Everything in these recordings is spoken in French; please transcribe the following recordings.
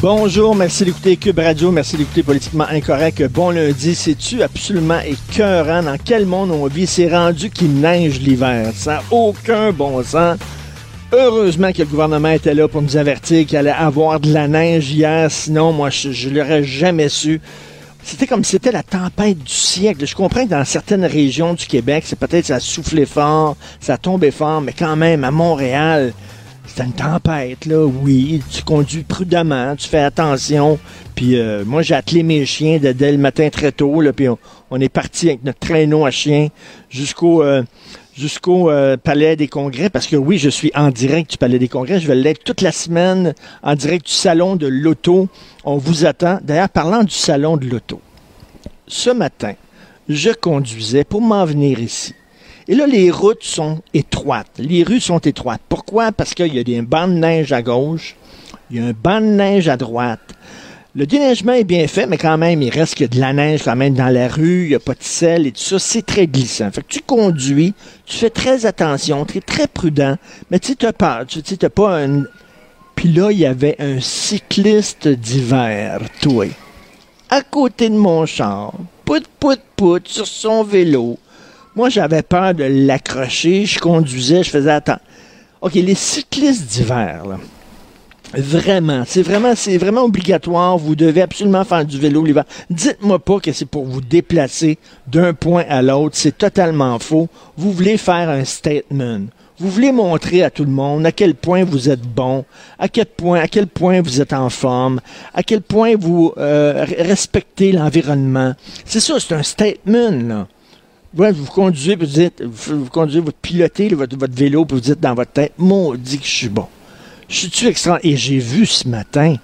Bonjour, merci d'écouter Cube Radio, merci d'écouter Politiquement Incorrect. Bon lundi, c'est-tu absolument écœurant? Dans quel monde on vit? C'est rendu qu'il neige l'hiver, ça n'a aucun bon sens. Heureusement que le gouvernement était là pour nous avertir qu'il allait avoir de la neige hier, sinon moi je, je l'aurais jamais su. C'était comme si c'était la tempête du siècle. Je comprends que dans certaines régions du Québec, c'est peut-être ça a soufflé fort, ça tombé fort, mais quand même à Montréal, c'est une tempête, là, oui. Tu conduis prudemment, tu fais attention. Puis euh, moi, j'ai attelé mes chiens dès, le matin très tôt, là, puis on, est parti avec notre traîneau à chiens jusqu'au euh, euh, Palais des Congrès, parce que oui, je suis en direct du Palais des Congrès. Je vais l'être toute la semaine en direct du Salon de l'Auto. On vous attend. D'ailleurs, parlant du Salon de l'Auto, ce matin, je conduisais pour m'en venir ici. Et là, les routes sont étroites. Les rues sont étroites. Pourquoi? Parce qu'il y a des bancs de neige à gauche, il y a un banc de neige à droite. Le déneigement est bien fait, mais quand même, il reste que de la neige quand même dans la rue, il n'y a pas de sel et tout ça. C'est très glissant. Fait tu conduis, tu fais très attention, tu es très prudent, mais tu sais, peur. Tu sais, pas un... Puis là, il y avait un cycliste d'hiver, toi, à côté de mon char, pout, pout, pout, sur son vélo. Moi, j'avais peur de l'accrocher. Je conduisais, je faisais attends. OK, les cyclistes d'hiver, là. Vraiment, c'est vraiment, c'est vraiment obligatoire. Vous devez absolument faire du vélo l'hiver. Dites-moi pas que c'est pour vous déplacer d'un point à l'autre. C'est totalement faux. Vous voulez faire un statement. Vous voulez montrer à tout le monde à quel point vous êtes bon, à quel point, à quel point vous êtes en forme, à quel point vous euh, respectez l'environnement. C'est ça, c'est un statement, là. Ouais, vous conduisez, vous dites, vous, conduisez, vous pilotez votre, vélo, puis vous dites dans votre tête, maudit que je suis bon. Je suis-tu extra... Et j'ai vu ce matin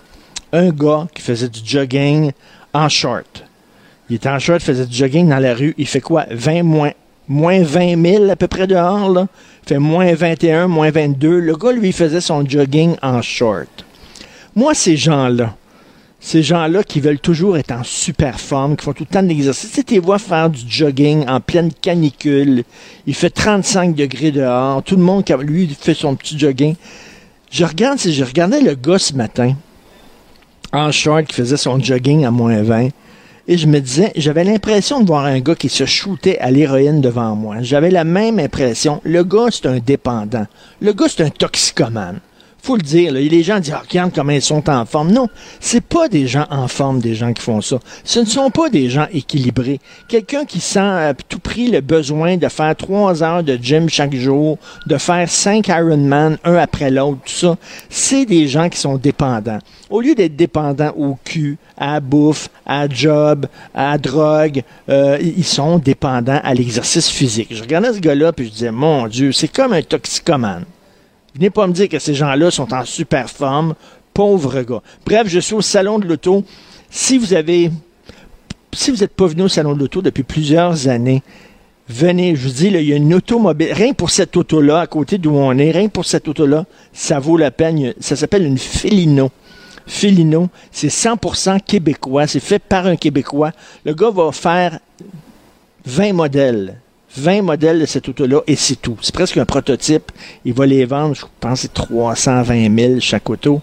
un gars qui faisait du jogging en short. Il était en short, faisait du jogging dans la rue. Il fait quoi? 20 moins, moins 20 000 à peu près dehors, là. Il fait moins 21, moins 22. Le gars, lui, faisait son jogging en short. Moi, ces gens-là, ces gens-là qui veulent toujours être en super forme, qui font tout le temps de l'exercice. Tu les vois faire du jogging en pleine canicule. Il fait 35 degrés dehors. Tout le monde, lui, fait son petit jogging. Je regarde, je regardais le gars ce matin, en short, qui faisait son jogging à moins 20, et je me disais, j'avais l'impression de voir un gars qui se shootait à l'héroïne devant moi. J'avais la même impression. Le gars, c'est un dépendant. Le gars, c'est un toxicomane faut le dire, là, les gens disent, ah, regarde comment ils sont en forme. Non, c'est pas des gens en forme, des gens qui font ça. Ce ne sont pas des gens équilibrés. Quelqu'un qui sent à tout prix le besoin de faire trois heures de gym chaque jour, de faire cinq Ironman, un après l'autre, tout ça, c'est des gens qui sont dépendants. Au lieu d'être dépendants au cul, à bouffe, à job, à drogue, euh, ils sont dépendants à l'exercice physique. Je regardais ce gars-là, puis je disais, mon Dieu, c'est comme un toxicomane. Venez pas me dire que ces gens-là sont en super forme. Pauvre gars. Bref, je suis au salon de l'auto. Si vous avez, si vous n'êtes pas venu au salon de l'auto depuis plusieurs années, venez. Je vous dis, là, il y a une automobile. Rien pour cette auto-là, à côté d'où on est, rien pour cette auto-là, ça vaut la peine. Ça s'appelle une Felino. Felino, c'est 100% québécois. C'est fait par un Québécois. Le gars va faire 20 modèles. 20 modèles de cette auto-là et c'est tout. C'est presque un prototype. Il va les vendre, je pense, c'est 320 000 chaque auto.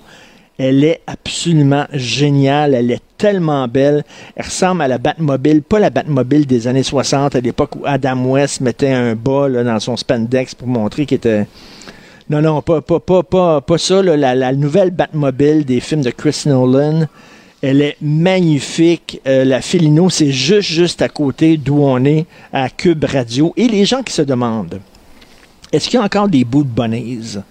Elle est absolument géniale. Elle est tellement belle. Elle ressemble à la Batmobile, pas la Batmobile des années 60, à l'époque où Adam West mettait un bas dans son spandex pour montrer qu'il était. Non, non, pas, pas, pas, pas, pas ça. La nouvelle Batmobile des films de Chris Nolan. Elle est magnifique. Euh, la Filino, c'est juste, juste à côté d'où on est, à Cube Radio. Et les gens qui se demandent, est-ce qu'il y a encore des bouts de?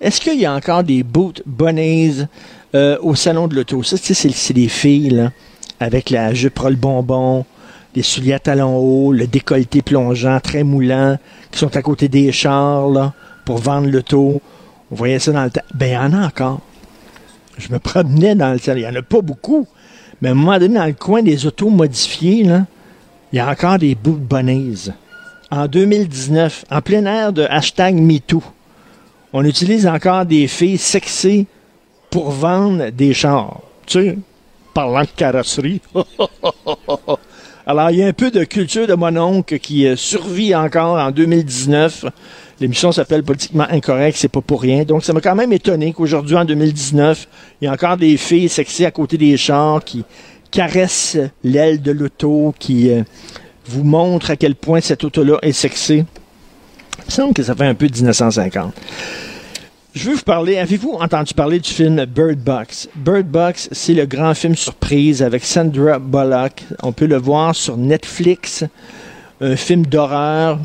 Est-ce qu'il y a encore des bouts bonnaise euh, au salon de l'auto? Ça, c'est, c'est des filles, avec la jupe le bonbon, les souliers à talons hauts, le décolleté plongeant, très moulant, qui sont à côté des chars, pour vendre l'auto. On voyait ça dans le temps. Ben, il y en a encore. Je me promenais dans le ciel. Il n'y en a pas beaucoup. Mais à un moment donné, dans le coin des autos modifiées, là, il y a encore des bouts de bonnaise. En 2019, en plein air de hashtag MeToo, on utilise encore des filles sexées pour vendre des chars. Tu sais, parlant de carrosserie. Alors, il y a un peu de culture de mon oncle qui euh, survit encore en 2019. L'émission s'appelle Politiquement Incorrect, c'est pas pour rien. Donc, ça m'a quand même étonné qu'aujourd'hui, en 2019, il y a encore des filles sexy à côté des chars qui caressent l'aile de l'auto, qui euh, vous montrent à quel point cette auto-là est sexy. Il semble que ça fait un peu 1950. Je veux vous parler, avez-vous entendu parler du film Bird Box? Bird Box, c'est le grand film surprise avec Sandra Bullock. On peut le voir sur Netflix. Un film d'horreur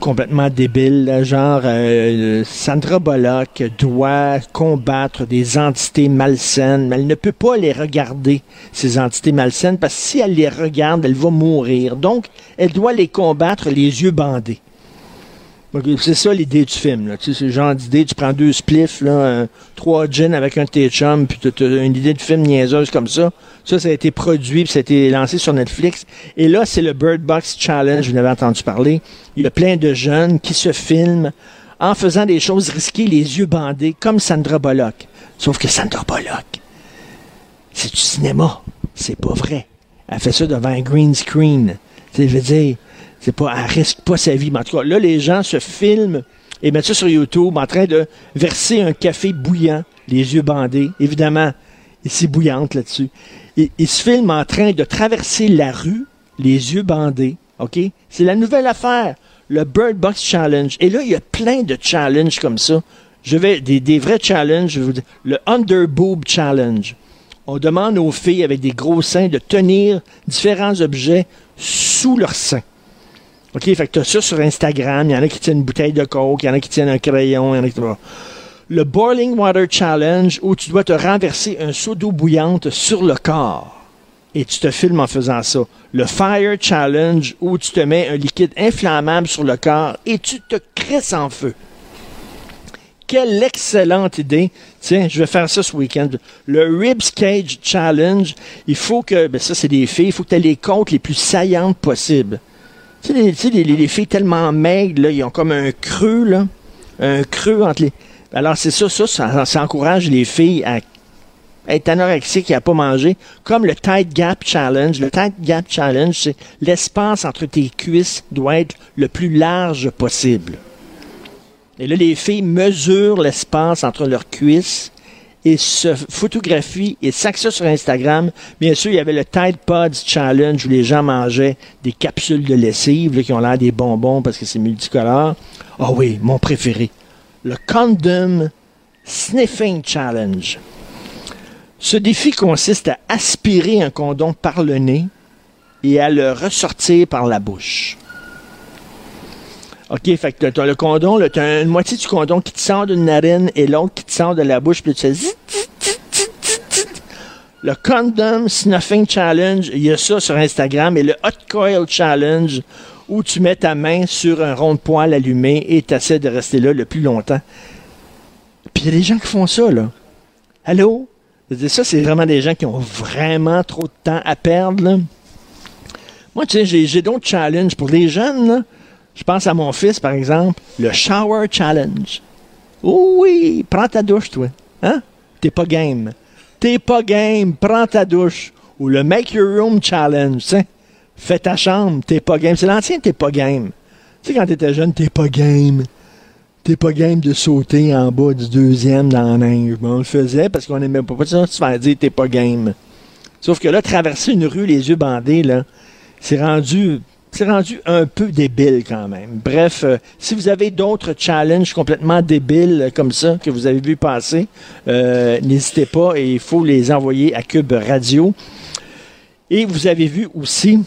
complètement débile, genre euh, Sandra Bullock doit combattre des entités malsaines, mais elle ne peut pas les regarder, ces entités malsaines, parce que si elle les regarde, elle va mourir. Donc, elle doit les combattre les yeux bandés. C'est ça l'idée du film. Là. C'est le genre d'idée, tu prends deux spliffs, trois gins avec un t chum, puis tu as une idée de film niaiseuse comme ça. Ça, ça a été produit, puis ça a été lancé sur Netflix. Et là, c'est le Bird Box Challenge, vous avez entendu parler. Il y a plein de jeunes qui se filment en faisant des choses risquées, les yeux bandés, comme Sandra Bullock. Sauf que Sandra Bullock, c'est du cinéma. C'est pas vrai. Elle fait ça devant un green screen. Tu veux dire c'est pas, elle risque pas sa vie. Mais en tout cas, là, les gens se filment et mettent ça sur YouTube en train de verser un café bouillant, les yeux bandés. Évidemment, c'est bouillante là-dessus. Ils, se filment en train de traverser la rue, les yeux bandés. OK? C'est la nouvelle affaire. Le Bird Box Challenge. Et là, il y a plein de challenges comme ça. Je vais, des, des vrais challenges. Je vous dire, le Underboob Challenge. On demande aux filles avec des gros seins de tenir différents objets sous leurs seins. OK, fait que tu as ça sur Instagram. Il y en a qui tiennent une bouteille de coke, il y en a qui tiennent un crayon, il y en a qui... Le Boiling Water Challenge, où tu dois te renverser un seau d'eau bouillante sur le corps. Et tu te filmes en faisant ça. Le Fire Challenge, où tu te mets un liquide inflammable sur le corps et tu te crisses en feu. Quelle excellente idée. Tiens, je vais faire ça ce week-end. Le Ribs Cage Challenge, il faut que, ben ça c'est des filles, il faut que tu aies les côtes les plus saillantes possibles. Tu sais, les, filles tellement maigres, là, ils ont comme un creux, là. Un creux entre les. Alors, c'est ça, ça, ça, encourage les filles à être anorexiques et à pas manger. Comme le Tight Gap Challenge. Le Tight Gap Challenge, c'est l'espace entre tes cuisses doit être le plus large possible. Et là, les filles mesurent l'espace entre leurs cuisses et se photographie et ça sur Instagram. Bien sûr, il y avait le Tide Pods Challenge où les gens mangeaient des capsules de lessive qui ont l'air des bonbons parce que c'est multicolore. Ah oui, mon préféré. Le Condom Sniffing Challenge. Ce défi consiste à aspirer un condom par le nez et à le ressortir par la bouche. OK, fait que t'as le condom, tu as une moitié du condom qui te sort d'une narine et l'autre qui te sort de la bouche, puis tu fais le Condom Snuffing Challenge, il y a ça sur Instagram, et le Hot Coil Challenge, où tu mets ta main sur un rond de poêle allumé et tu essaies de rester là le plus longtemps. Puis il y a des gens qui font ça, là. Allô? Ça, c'est vraiment des gens qui ont vraiment trop de temps à perdre, là. Moi, tu sais, j'ai d'autres challenges pour les jeunes, là. Je pense à mon fils, par exemple, le Shower Challenge. oui, prends ta douche, toi. Hein? T'es pas game. T'es pas game, prends ta douche. Ou le Make Your Room Challenge, tu Fais ta chambre, t'es pas game. C'est l'ancien, t'es pas game. Tu sais, quand t'étais jeune, t'es pas game. T'es pas game de sauter en bas du deuxième dans la neige. on le faisait parce qu'on aimait pas. Ça, tu vas dire t'es pas game. Sauf que là, traverser une rue les yeux bandés, là, c'est rendu c'est rendu un peu débile quand même. Bref, euh, si vous avez d'autres challenges complètement débiles comme ça que vous avez vu passer, euh, n'hésitez pas et il faut les envoyer à Cube Radio. Et vous avez vu aussi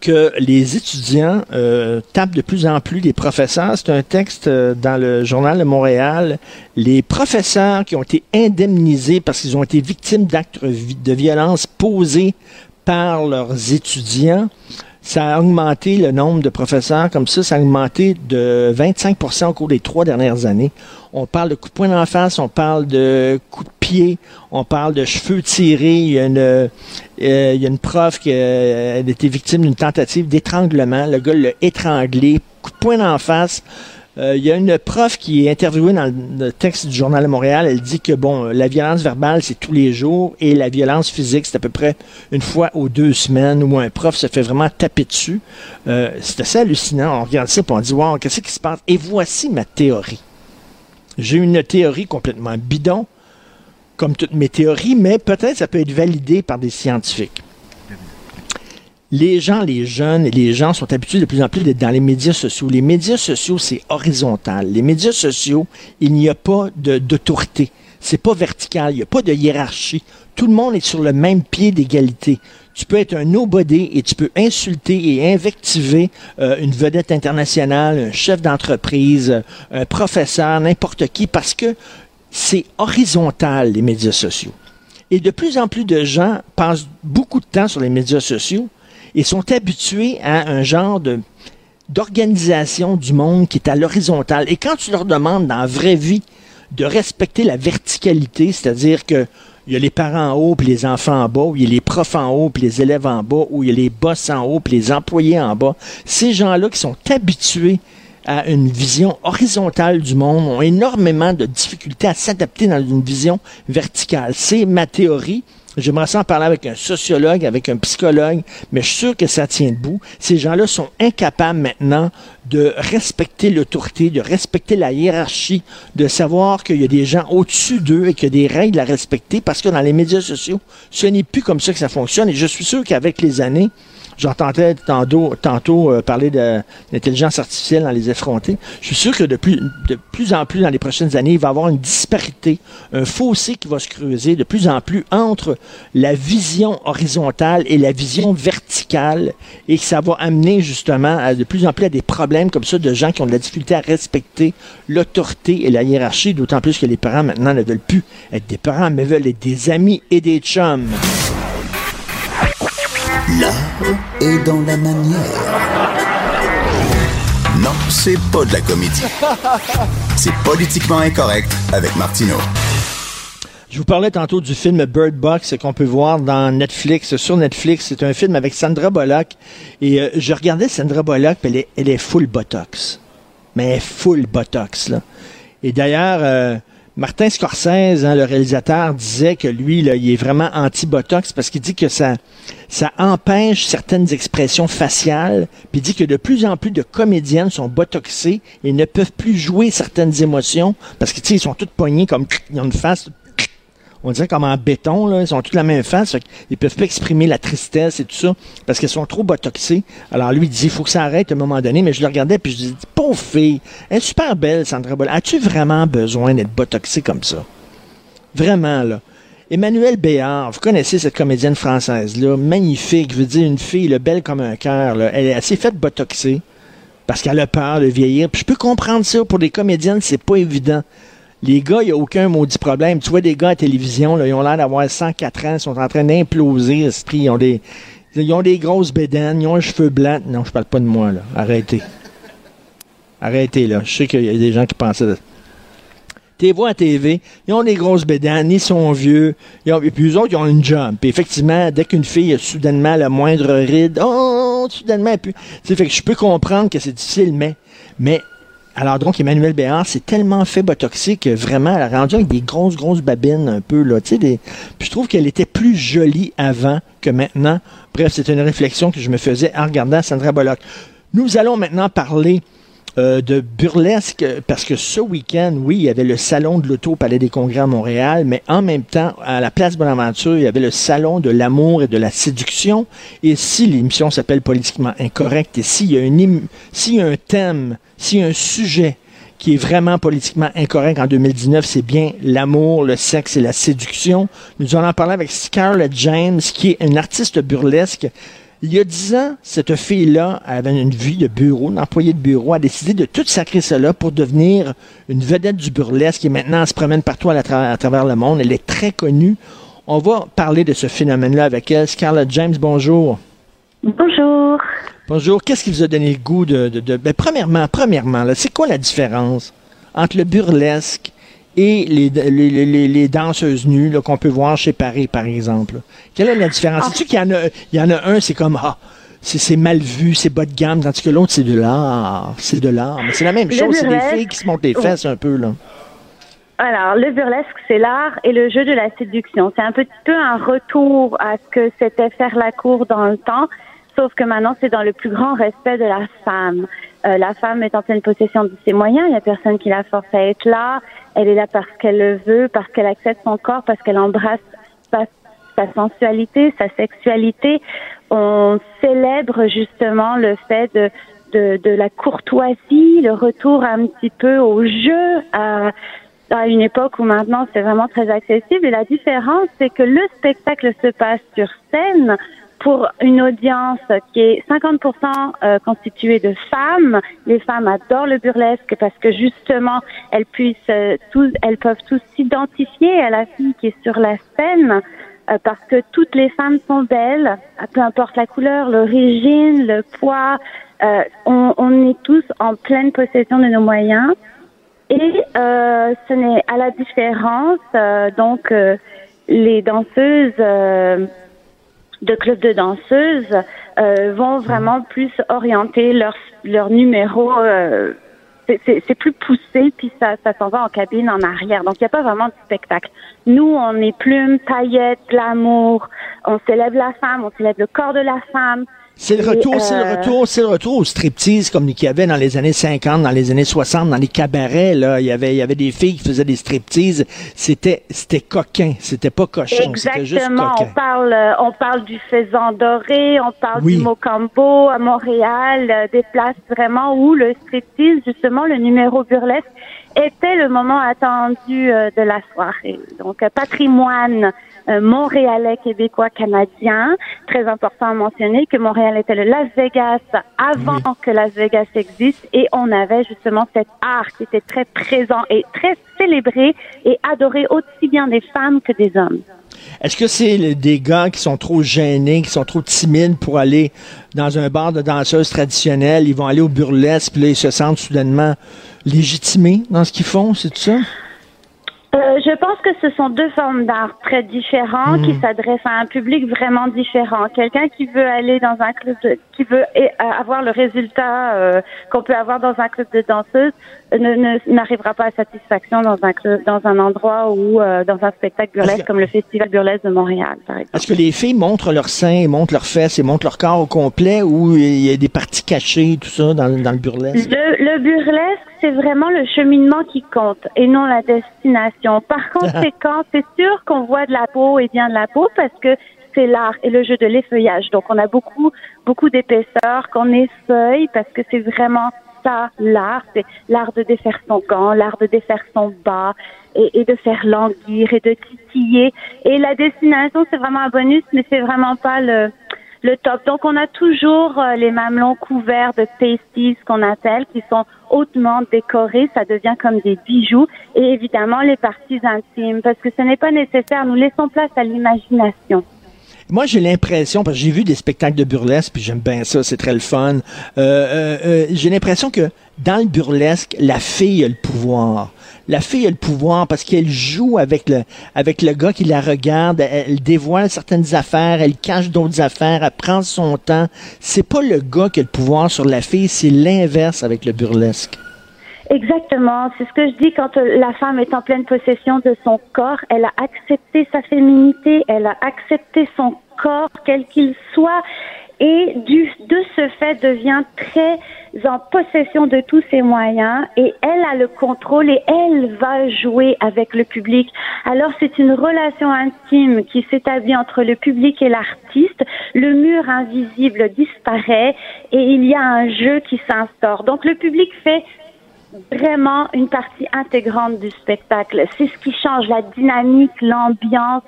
que les étudiants euh, tapent de plus en plus les professeurs. C'est un texte dans le journal de Montréal. Les professeurs qui ont été indemnisés parce qu'ils ont été victimes d'actes de violence posés par leurs étudiants ça a augmenté le nombre de professeurs comme ça, ça a augmenté de 25% au cours des trois dernières années. On parle de coups de poing en face, on parle de coups de pied, on parle de cheveux tirés. Il y a une, euh, il y a une prof qui euh, a été victime d'une tentative d'étranglement. Le gars l'a étranglé, coup de poing en face. Euh, il y a une prof qui est interviewée dans le texte du Journal de Montréal. Elle dit que, bon, la violence verbale, c'est tous les jours et la violence physique, c'est à peu près une fois ou deux semaines où un prof se fait vraiment taper dessus. Euh, c'est assez hallucinant. On regarde ça et on dit, wow, qu'est-ce qui se passe? Et voici ma théorie. J'ai une théorie complètement bidon, comme toutes mes théories, mais peut-être ça peut être validé par des scientifiques les gens, les jeunes, les gens sont habitués de plus en plus d'être dans les médias sociaux. Les médias sociaux, c'est horizontal. Les médias sociaux, il n'y a pas d'autorité. C'est pas vertical. Il n'y a pas de hiérarchie. Tout le monde est sur le même pied d'égalité. Tu peux être un nobody et tu peux insulter et invectiver euh, une vedette internationale, un chef d'entreprise, un professeur, n'importe qui, parce que c'est horizontal, les médias sociaux. Et de plus en plus de gens passent beaucoup de temps sur les médias sociaux et sont habitués à un genre d'organisation du monde qui est à l'horizontale. Et quand tu leur demandes dans la vraie vie de respecter la verticalité, c'est-à-dire que il y a les parents en haut puis les enfants en bas, ou il y a les profs en haut puis les élèves en bas, ou il y a les boss en haut puis les employés en bas. Ces gens-là qui sont habitués à une vision horizontale du monde ont énormément de difficultés à s'adapter dans une vision verticale. C'est ma théorie. J'aimerais ça en parler avec un sociologue, avec un psychologue, mais je suis sûr que ça tient debout. Ces gens-là sont incapables maintenant de respecter l'autorité, de respecter la hiérarchie, de savoir qu'il y a des gens au-dessus d'eux et qu'il y a des règles à respecter parce que dans les médias sociaux, ce n'est plus comme ça que ça fonctionne. Et je suis sûr qu'avec les années, J'entendais tantôt, tantôt euh, parler de l'intelligence artificielle dans les effrontés. Je suis sûr que de plus, en plus dans les prochaines années, il va y avoir une disparité, un fossé qui va se creuser de plus en plus entre la vision horizontale et la vision verticale et que ça va amener justement à, de plus en plus à des problèmes comme ça de gens qui ont de la difficulté à respecter l'autorité et la hiérarchie, d'autant plus que les parents maintenant ne veulent plus être des parents, mais veulent être des amis et des chums. L'art est dans la manière. Non, c'est pas de la comédie. C'est politiquement incorrect avec Martineau. Je vous parlais tantôt du film Bird Box qu'on peut voir dans Netflix, sur Netflix. C'est un film avec Sandra Bullock. Et euh, je regardais Sandra Bullock, elle est, elle est full Botox. Mais elle est full Botox, là. Et d'ailleurs, euh, Martin Scorsese, hein, le réalisateur, disait que lui, là, il est vraiment anti-botox parce qu'il dit que ça, ça empêche certaines expressions faciales, puis il dit que de plus en plus de comédiennes sont botoxées et ne peuvent plus jouer certaines émotions parce que, tu sais, ils sont toutes poignées comme, ils ont une face on dirait comme en béton, là, ils sont toutes la même face, ils peuvent pas exprimer la tristesse et tout ça, parce qu'elles sont trop botoxées. Alors lui, il dit, il faut que ça arrête à un moment donné, mais je le regardais, puis je dis, pauvre fille, elle est super belle, Sandra Bullock. As-tu vraiment besoin d'être botoxée comme ça? Vraiment, là. Emmanuel Béard, vous connaissez cette comédienne française-là, magnifique, je veux dire, une fille, là, belle comme un cœur. Elle, elle s'est faite botoxer parce qu'elle a peur de vieillir. Puis je peux comprendre ça, pour des comédiennes, c'est pas évident. Les gars, il n'y a aucun maudit problème. Tu vois des gars à télévision, ils ont l'air d'avoir 104 ans, ils sont en train d'imploser, Ils ont des, ils ont des grosses bédaines, ils ont un cheveu blanc. Non, je parle pas de moi, là. Arrêtez. Arrêtez, là. Je sais qu'il y a des gens qui pensaient ça. T'es vois à TV, ils ont des grosses bédanes, ils sont vieux, et puis eux autres, ils ont une job. Puis effectivement, dès qu'une fille a soudainement la moindre ride, oh, soudainement, puis, fait que je peux comprendre que c'est difficile, mais, mais alors donc, Emmanuel Béard c'est tellement fait botoxé que vraiment, elle a rendu avec des grosses, grosses babines un peu, là, tu sais. Puis je trouve qu'elle était plus jolie avant que maintenant. Bref, c'est une réflexion que je me faisais en regardant Sandra Bullock. Nous allons maintenant parler euh, de burlesque, parce que ce week-end, oui, il y avait le salon de l'auto au Palais des Congrès à Montréal, mais en même temps, à la place Bonaventure, il y avait le salon de l'amour et de la séduction. Et si l'émission s'appelle politiquement incorrect, et s'il y a, s'il y a un thème, s'il y a un sujet qui est vraiment politiquement incorrect en 2019, c'est bien l'amour, le sexe et la séduction. Nous allons en parler avec Scarlett James, qui est une artiste burlesque il y a dix ans, cette fille-là avait une vie de bureau, une employée de bureau, a décidé de tout sacrer cela pour devenir une vedette du burlesque et maintenant elle se promène partout à, travers le monde. Elle est très connue. On va parler de ce phénomène-là avec elle. Scarlett James, bonjour. Bonjour. Bonjour. Qu'est-ce qui vous a donné le goût de... de, ben, premièrement, premièrement, c'est quoi la différence entre le burlesque et les, les, les, danseuses nues qu'on peut voir chez Paris, par exemple. Quelle est la différence? Ah. Sais-tu qu'il y en a, il y en a un, c'est comme, ah, c'est mal vu, c'est bas de gamme, tandis que l'autre, c'est de l'art. C'est de l'art. Mais c'est la même chose, c'est des filles qui se montent les fesses un peu, là. Alors, le burlesque, c'est l'art et le jeu de la séduction. C'est un petit peu un retour à ce que c'était faire la cour dans le temps, sauf que maintenant, c'est dans le plus grand respect de la femme. Euh, la femme est en pleine possession de ses moyens, il n'y a personne qui la force à être là. Elle est là parce qu'elle le veut, parce qu'elle accepte son corps, parce qu'elle embrasse sa, sensualité, sa sexualité. On célèbre justement le fait de, de, de la courtoisie, le retour un petit peu au jeu, à à une époque où maintenant c'est vraiment très accessible. Et la différence, c'est que le spectacle se passe sur scène pour une audience qui est 50% euh, constituée de femmes. Les femmes adorent le burlesque parce que justement, elles puissent euh, tous, elles peuvent tous s'identifier à la fille qui est sur la scène euh, parce que toutes les femmes sont belles, peu importe la couleur, l'origine, le poids. On, on, est tous en pleine possession de nos moyens. Et euh, ce n'est à la différence, euh, donc euh, les danseuses de clubs de danseuses vont vraiment plus orienter leur leur numéro. c'est plus poussé, puis ça, ça s'en va en cabine en arrière. Donc, il n'y a pas vraiment de spectacle. Nous, on est plumes, paillettes, glamour. On célèbre la femme, on célèbre le corps de la femme. C'est le retour, c'est le euh, retour, c'est le retour au striptease comme qu'il y avait dans les années 50, dans les années 60, dans les cabarets là, il y avait il y avait des filles qui faisaient des striptease, c'était c'était coquin, c'était pas cochon, c'était juste coquin. on parle euh, on parle du faisan doré, on parle du Mocambo à Montréal, euh, des places vraiment où le striptease justement le numéro burlesque était le moment attendu de la soirée. Donc patrimoine montréalais, québécois, canadien. Très important à mentionner que Montréal était le Las Vegas avant que Las Vegas existe et on avait justement cet art qui était très présent et très célébré et adoré aussi bien des femmes que des hommes. Est-ce que c'est des gars qui sont trop gênés, qui sont trop timides pour aller dans un bar de danseuses traditionnelles, ils vont aller au burlesque, puis là, ils se sentent soudainement légitimés dans ce qu'ils font, c'est tout ça? Euh, je pense que ce sont deux formes d'art très différentes qui hmm. s'adressent à un public vraiment différent. Quelqu'un qui veut aller dans un club, de, qui veut euh, avoir le résultat euh, qu'on peut avoir dans un club de danseuses, n'arrivera pas à satisfaction dans un club, dans un endroit ou dans un spectacle burlesque comme le Festival burlesque de Montréal, par exemple. Est-ce que les filles montrent leurs seins, montrent leurs fesses et montrent leur corps au complet ou il y a des parties cachées, tout ça, dans, dans le burlesque? Le, le burlesque, c'est vraiment le cheminement qui compte et non la destination. Par conséquent, c'est sûr qu'on voit de la peau et bien de la peau parce que c'est l'art et le jeu de l'effeuillage. Donc, on a beaucoup, beaucoup d'épaisseur qu'on effeuille parce que c'est vraiment ça, l'art. C'est l'art de défaire son gant, l'art de défaire son bas et, de faire languir et de titiller. Et la destination, c'est vraiment un bonus, mais c'est vraiment pas le, le top. Donc, on a toujours euh, les mamelons couverts de pasties, qu'on appelle, qui sont hautement décorés. Ça devient comme des bijoux. Et évidemment, les parties intimes, parce que ce n'est pas nécessaire. Nous laissons place à l'imagination. Moi, j'ai l'impression, parce que j'ai vu des spectacles de burlesque, puis j'aime bien ça, c'est très le fun. Euh, euh, j'ai l'impression que dans le burlesque, la fille a le pouvoir. La fille a le pouvoir parce qu'elle joue avec le, avec le gars qui la regarde, elle, dévoile certaines affaires, elle cache d'autres affaires, elle prend son temps. C'est pas le gars qui a le pouvoir sur la fille, c'est l'inverse avec le burlesque. Exactement, c'est ce que je dis quand euh, la femme est en pleine possession de son corps, elle a accepté sa féminité, elle a accepté son corps quel qu'il soit et du, de ce fait devient très en possession de tous ses moyens et elle a le contrôle et elle va jouer avec le public. Alors c'est une relation intime qui s'établit entre le public et l'artiste. Le mur invisible disparaît et il y a un jeu qui s'instaure. Donc le public fait vraiment une partie intégrante du spectacle. C'est ce qui change la dynamique, l'ambiance,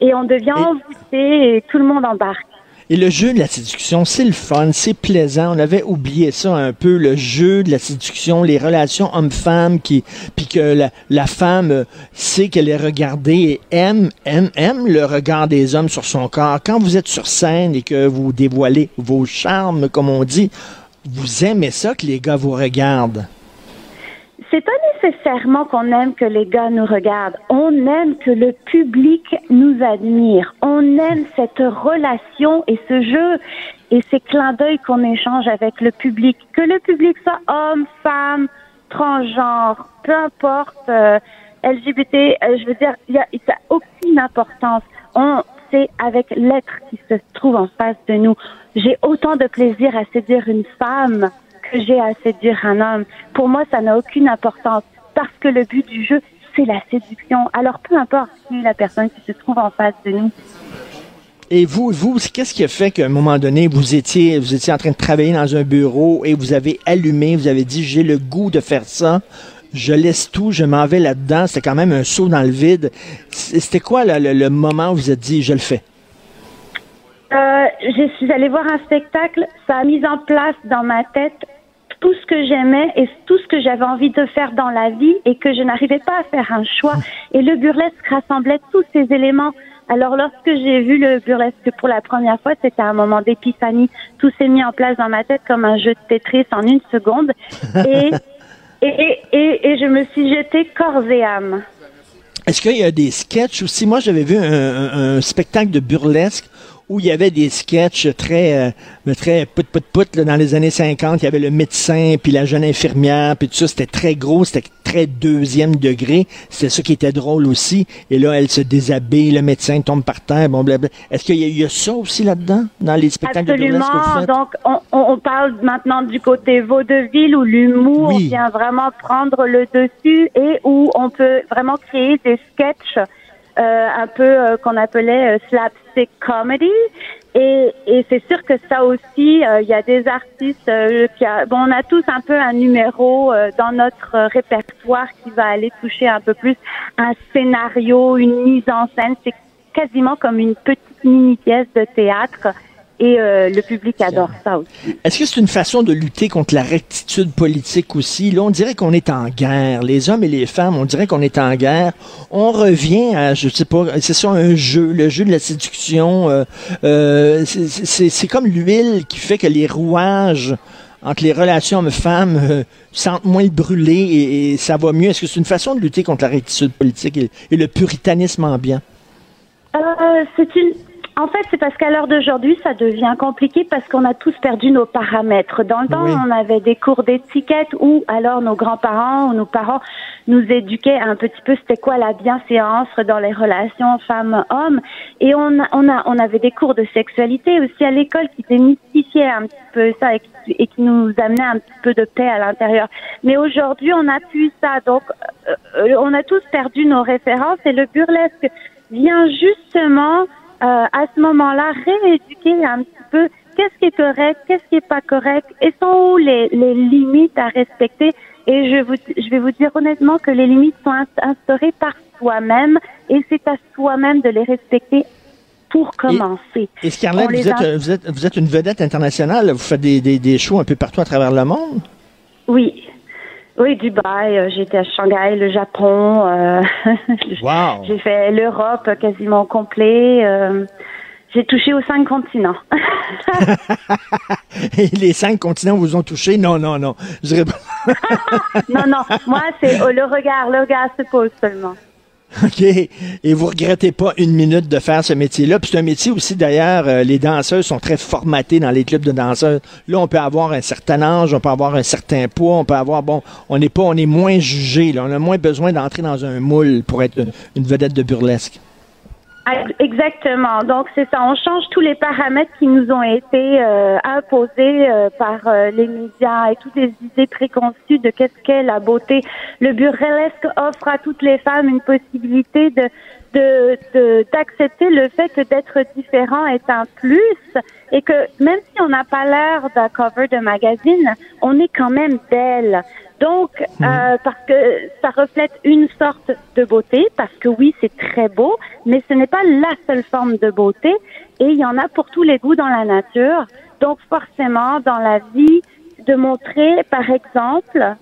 et on devient envoûté et tout le monde embarque. Et le jeu de la séduction, c'est le fun, c'est plaisant. On avait oublié ça un peu, le jeu de la séduction, les relations homme-femme, qui, puis que la, la, femme sait qu'elle est regardée et aime, aime, aime le regard des hommes sur son corps. Quand vous êtes sur scène et que vous dévoilez vos charmes, comme on dit, vous aimez ça que les gars vous regardent c'est pas nécessairement qu'on aime que les gars nous regardent. On aime que le public nous admire. On aime cette relation et ce jeu et ces clins d'œil qu'on échange avec le public, que le public soit homme, femme, transgenre, peu importe, euh, LGBT, euh, je veux dire, il a, ça a aucune importance. On, c'est avec l'être qui se trouve en face de nous. J'ai autant de plaisir à séduire une femme que j'ai à séduire un homme. Pour moi, ça n'a aucune importance parce que le but du jeu, c'est la séduction. Alors peu importe qui est la personne qui se trouve en face de nous. Et vous, vous, qu'est-ce qui a fait qu'à un moment donné, vous étiez, vous étiez en train de travailler dans un bureau et vous avez allumé, vous avez dit, j'ai le goût de faire ça, je laisse tout, je m'en vais là-dedans. C'était quand même un saut dans le vide. C'était quoi le, moment où vous vous êtes dit, je le fais? Euh, je suis allée voir un spectacle, ça a mis en place dans ma tête tout ce que j'aimais et tout ce que j'avais envie de faire dans la vie et que je n'arrivais pas à faire un choix. Et le burlesque rassemblait tous ces éléments. Alors lorsque j'ai vu le burlesque pour la première fois, c'était un moment d'épiphanie. Tout s'est mis en place dans ma tête comme un jeu de Tetris en une seconde. Et, et, et, et je me suis jetée corps et âme. Est-ce qu'il y a des sketchs aussi? Moi, j'avais vu un, un, spectacle de burlesque où il y avait des sketchs très, euh, très put put put là, dans les années 50. Il y avait le médecin, puis la jeune infirmière, puis tout ça. C'était très gros, c'était très deuxième degré. C'était ça qui était drôle aussi. Et là, elle se déshabille, le médecin tombe par terre, bon, blabla. Est-ce qu'il y, a ça aussi là-dedans, dans les spectacles Absolument. de faites? Donc, on, on, parle maintenant du côté vaudeville où l'humour vient vraiment prendre le dessus et où on peut vraiment créer des sketchs un peu euh, qu'on appelait euh, slapstick comedy. Et, et c'est sûr que ça aussi, il y a des artistes qui a, bon, on a tous un peu un numéro dans notre répertoire qui va aller toucher un peu plus un scénario, une mise en scène. C'est quasiment comme une petite mini pièce de théâtre et euh, le public adore ça aussi. Est-ce que c'est une façon de lutter contre la rectitude politique aussi? Là, on dirait qu'on est en guerre. Les hommes et les femmes, on dirait qu'on est en guerre. On revient à, je sais pas, c'est ça un jeu, le jeu de la séduction. Euh, euh, c'est comme l'huile qui fait que les rouages entre les relations hommes-femmes sentent moins brûler et, ça va mieux. Est-ce que c'est une façon de lutter contre la rectitude politique et, et le puritanisme ambiant? Euh, c'est une en fait, c'est parce qu'à l'heure d'aujourd'hui, ça devient compliqué parce qu'on a tous perdu nos paramètres. Dans le temps, on avait des cours d'étiquette où alors nos grands-parents ou nos parents nous éduquaient un petit peu c'était quoi la bienséance dans les relations femmes-hommes. Et on, a, on, a, on avait des cours de sexualité aussi à l'école qui démystifiaient un petit peu ça et qui, et qui nous amenaient un petit peu de paix à l'intérieur. Mais aujourd'hui, on n'a plus ça. Donc, euh, euh, on a tous perdu nos références et le burlesque vient justement à ce moment-là, rééduquer un petit peu qu'est-ce qui est correct, qu'est-ce qui est pas correct, et sont où les, les limites à respecter. Et je, vous, je vais vous dire honnêtement que les limites sont instaurées par soi-même, et c'est à soi-même de les respecter pour commencer. Et, Scarlett, vous êtes, vous, êtes, vous êtes une vedette internationale, vous faites des, des, des shows un peu partout à travers le monde? Oui, oui, Dubaï, euh, j'étais à Shanghai, le Japon. Euh, wow. J'ai fait l'Europe quasiment complet. Euh, j'ai touché aux cinq continents. Et les cinq continents vous ont touché? Non, non, non. non, non. Moi, c'est oh, le regard. Le regard se pose seulement. OK? Et vous regrettez pas une minute de faire ce métier-là. Puis c'est un métier aussi, d'ailleurs, euh, les danseurs sont très formatés dans les clubs de danseurs. Là, on peut avoir un certain âge, on peut avoir un certain poids, on peut avoir, bon, on n'est pas, on est moins jugé, là. On a moins besoin d'entrer dans un moule pour être une vedette de burlesque. Exactement. Donc c'est ça. On change tous les paramètres qui nous ont été euh, imposés euh, par euh, les médias et toutes les idées préconçues de qu'est-ce qu'est la beauté. Le burlesque offre à toutes les femmes une possibilité de de d'accepter le fait que d'être différent est un plus et que même si on n'a pas l'air d'un cover de magazine, on est quand même belle. Donc, euh, parce que ça reflète une sorte de beauté, parce que oui, c'est très beau, mais ce n'est pas la seule forme de beauté, et il y en a pour tous les goûts dans la nature. Donc, forcément, dans la vie, de montrer, par exemple,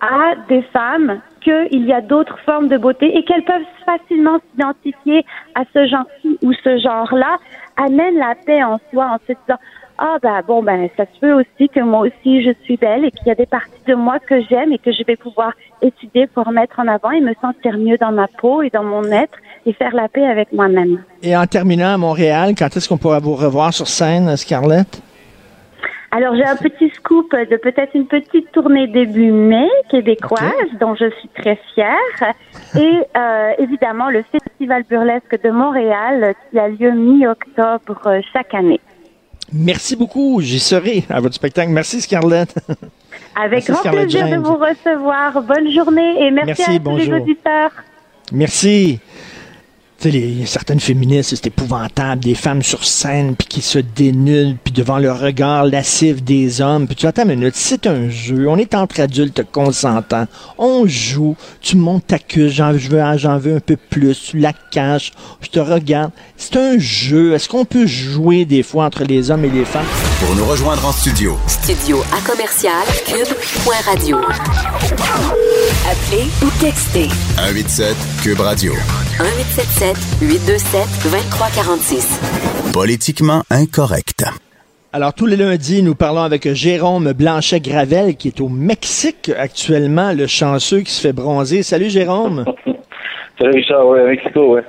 à des femmes qu'il y a d'autres formes de beauté et qu'elles peuvent facilement s'identifier à ce genre-ci ou ce genre-là, amène la paix en soi en se disant ah ben bon ben ça se peut aussi que moi aussi je suis belle et qu'il y a des parties de moi que j'aime et que je vais pouvoir étudier pour mettre en avant et me sentir mieux dans ma peau et dans mon être et faire la paix avec moi-même. Et en terminant à Montréal, quand est-ce qu'on pourra vous revoir sur scène, Scarlett? Alors j'ai un petit scoop de peut-être une petite tournée début mai québécoise dont je suis très fière et euh, évidemment le Festival burlesque de Montréal qui a lieu mi-octobre euh, chaque année. Merci beaucoup, j'y serai à votre spectacle. Merci Scarlett. Avec grand plaisir de vous recevoir. Bonne journée et merci, à tous les auditeurs. Merci sais, les, certaines féministes, c'est épouvantable, des femmes sur scène, puis qui se dénudent, puis devant le regard lascif des hommes. Puis tu attends une minute, c'est un jeu, on est entre adultes consentants, on joue, tu montes ta queue, j'en veux, j'en veux un peu plus, tu la caches, je te regarde. C'est un jeu. Est-ce qu'on peut jouer des fois entre les hommes et les femmes? Pour nous rejoindre en studio. Studio à commercial cube.radio. Appelez ou textez. 187 cube radio. 1877 827-2346. Politiquement incorrect. Alors, tous les lundis, nous parlons avec Jérôme Blanchet-Gravel, qui est au Mexique actuellement, le chanceux qui se fait bronzer. Salut, Jérôme. Salut, Richard. Oui, Mexico, oui.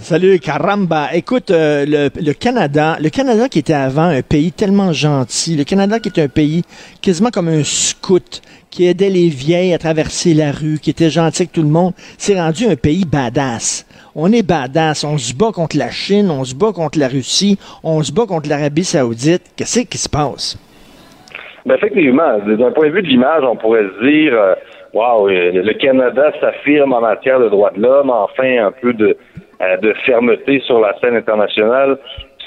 Salut, caramba. Écoute, euh, le, le, Canada, le Canada qui était avant un pays tellement gentil, le Canada qui était un pays quasiment comme un scout, qui aidait les vieilles à traverser la rue, qui était gentil avec tout le monde, c'est rendu un pays badass on est badass, on se bat contre la Chine, on se bat contre la Russie, on se bat contre l'Arabie Saoudite. Qu'est-ce qui se passe? Ben effectivement, d'un point de vue de l'image, on pourrait se dire, euh, waouh, le Canada s'affirme en matière de droits de l'homme, enfin un peu de, euh, fermeté sur la scène internationale.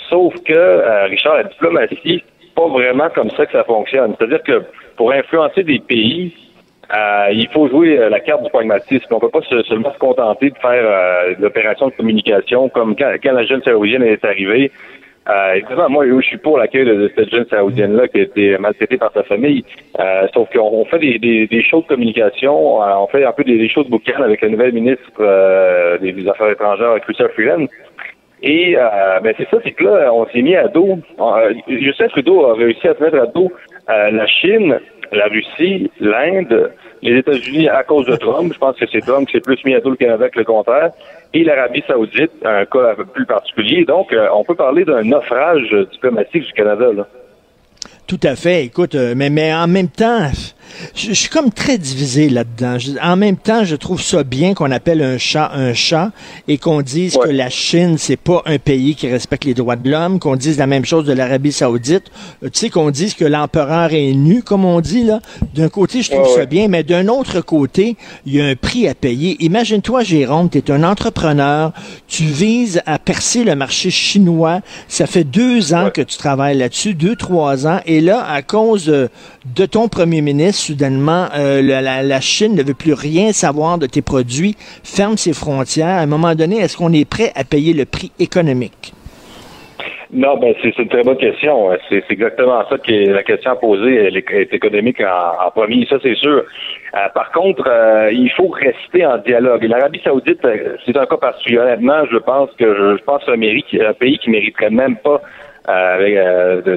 Sauf que, euh, Richard, la diplomatie, pas vraiment comme ça que ça fonctionne. C'est-à-dire que pour influencer des pays, euh, il faut jouer euh, la carte du pragmatisme. On peut pas seulement se contenter de faire euh, l'opération de communication comme quand, la jeune saoudienne est arrivée. Euh, évidemment, moi, je suis pour l'accueil de, cette jeune saoudienne-là qui a été maltraitée par sa famille. Euh, sauf qu'on fait des, des, des, shows de communication, on fait un peu des, shows de boucan avec la nouvelle ministre des, Affaires étrangères, Chrystia Freeland. Et ben c'est ça, c'est que là, on s'est mis à dos. Justin Trudeau a réussi à se mettre à dos la Chine, la Russie, l'Inde, les États-Unis à cause de Trump. Je pense que c'est Trump qui s'est plus mis à dos le Canada que le contraire. Et l'Arabie Saoudite, un cas un peu plus particulier. Donc, euh, on peut parler d'un naufrage diplomatique du Canada. Là. Tout à fait. Écoute, euh, mais, mais en même temps, je, suis comme très divisé là-dedans. En même temps, je trouve ça bien qu'on appelle un chat un chat et qu'on dise que la Chine, c'est pas un pays qui respecte les droits de l'homme, qu'on dise la même chose de l'Arabie Saoudite. Euh, tu sais, qu'on dise que l'empereur est nu, comme on dit, là. D'un côté, je trouve ça bien, mais d'un autre côté, il y a un prix à payer. Imagine-toi, Jérôme, tu es un entrepreneur, tu vises à percer le marché chinois. Ça fait deux ans que tu travailles là-dessus, deux, trois ans, et là, à cause de ton premier ministre, soudainement, euh, la, Chine ne veut plus rien savoir de tes produits, ferme ses frontières. À un moment donné, est-ce qu'on est prêt à payer le prix économique? Non, ben c'est une très bonne question. C'est exactement ça qui est la question à poser. Elle est, économique en, premier, ça c'est sûr. Euh, par contre, euh, il faut rester en dialogue. L'Arabie Saoudite, c'est un cas particulier. Honnêtement, je pense que je, pense que c'est un, pays qui mériterait même pas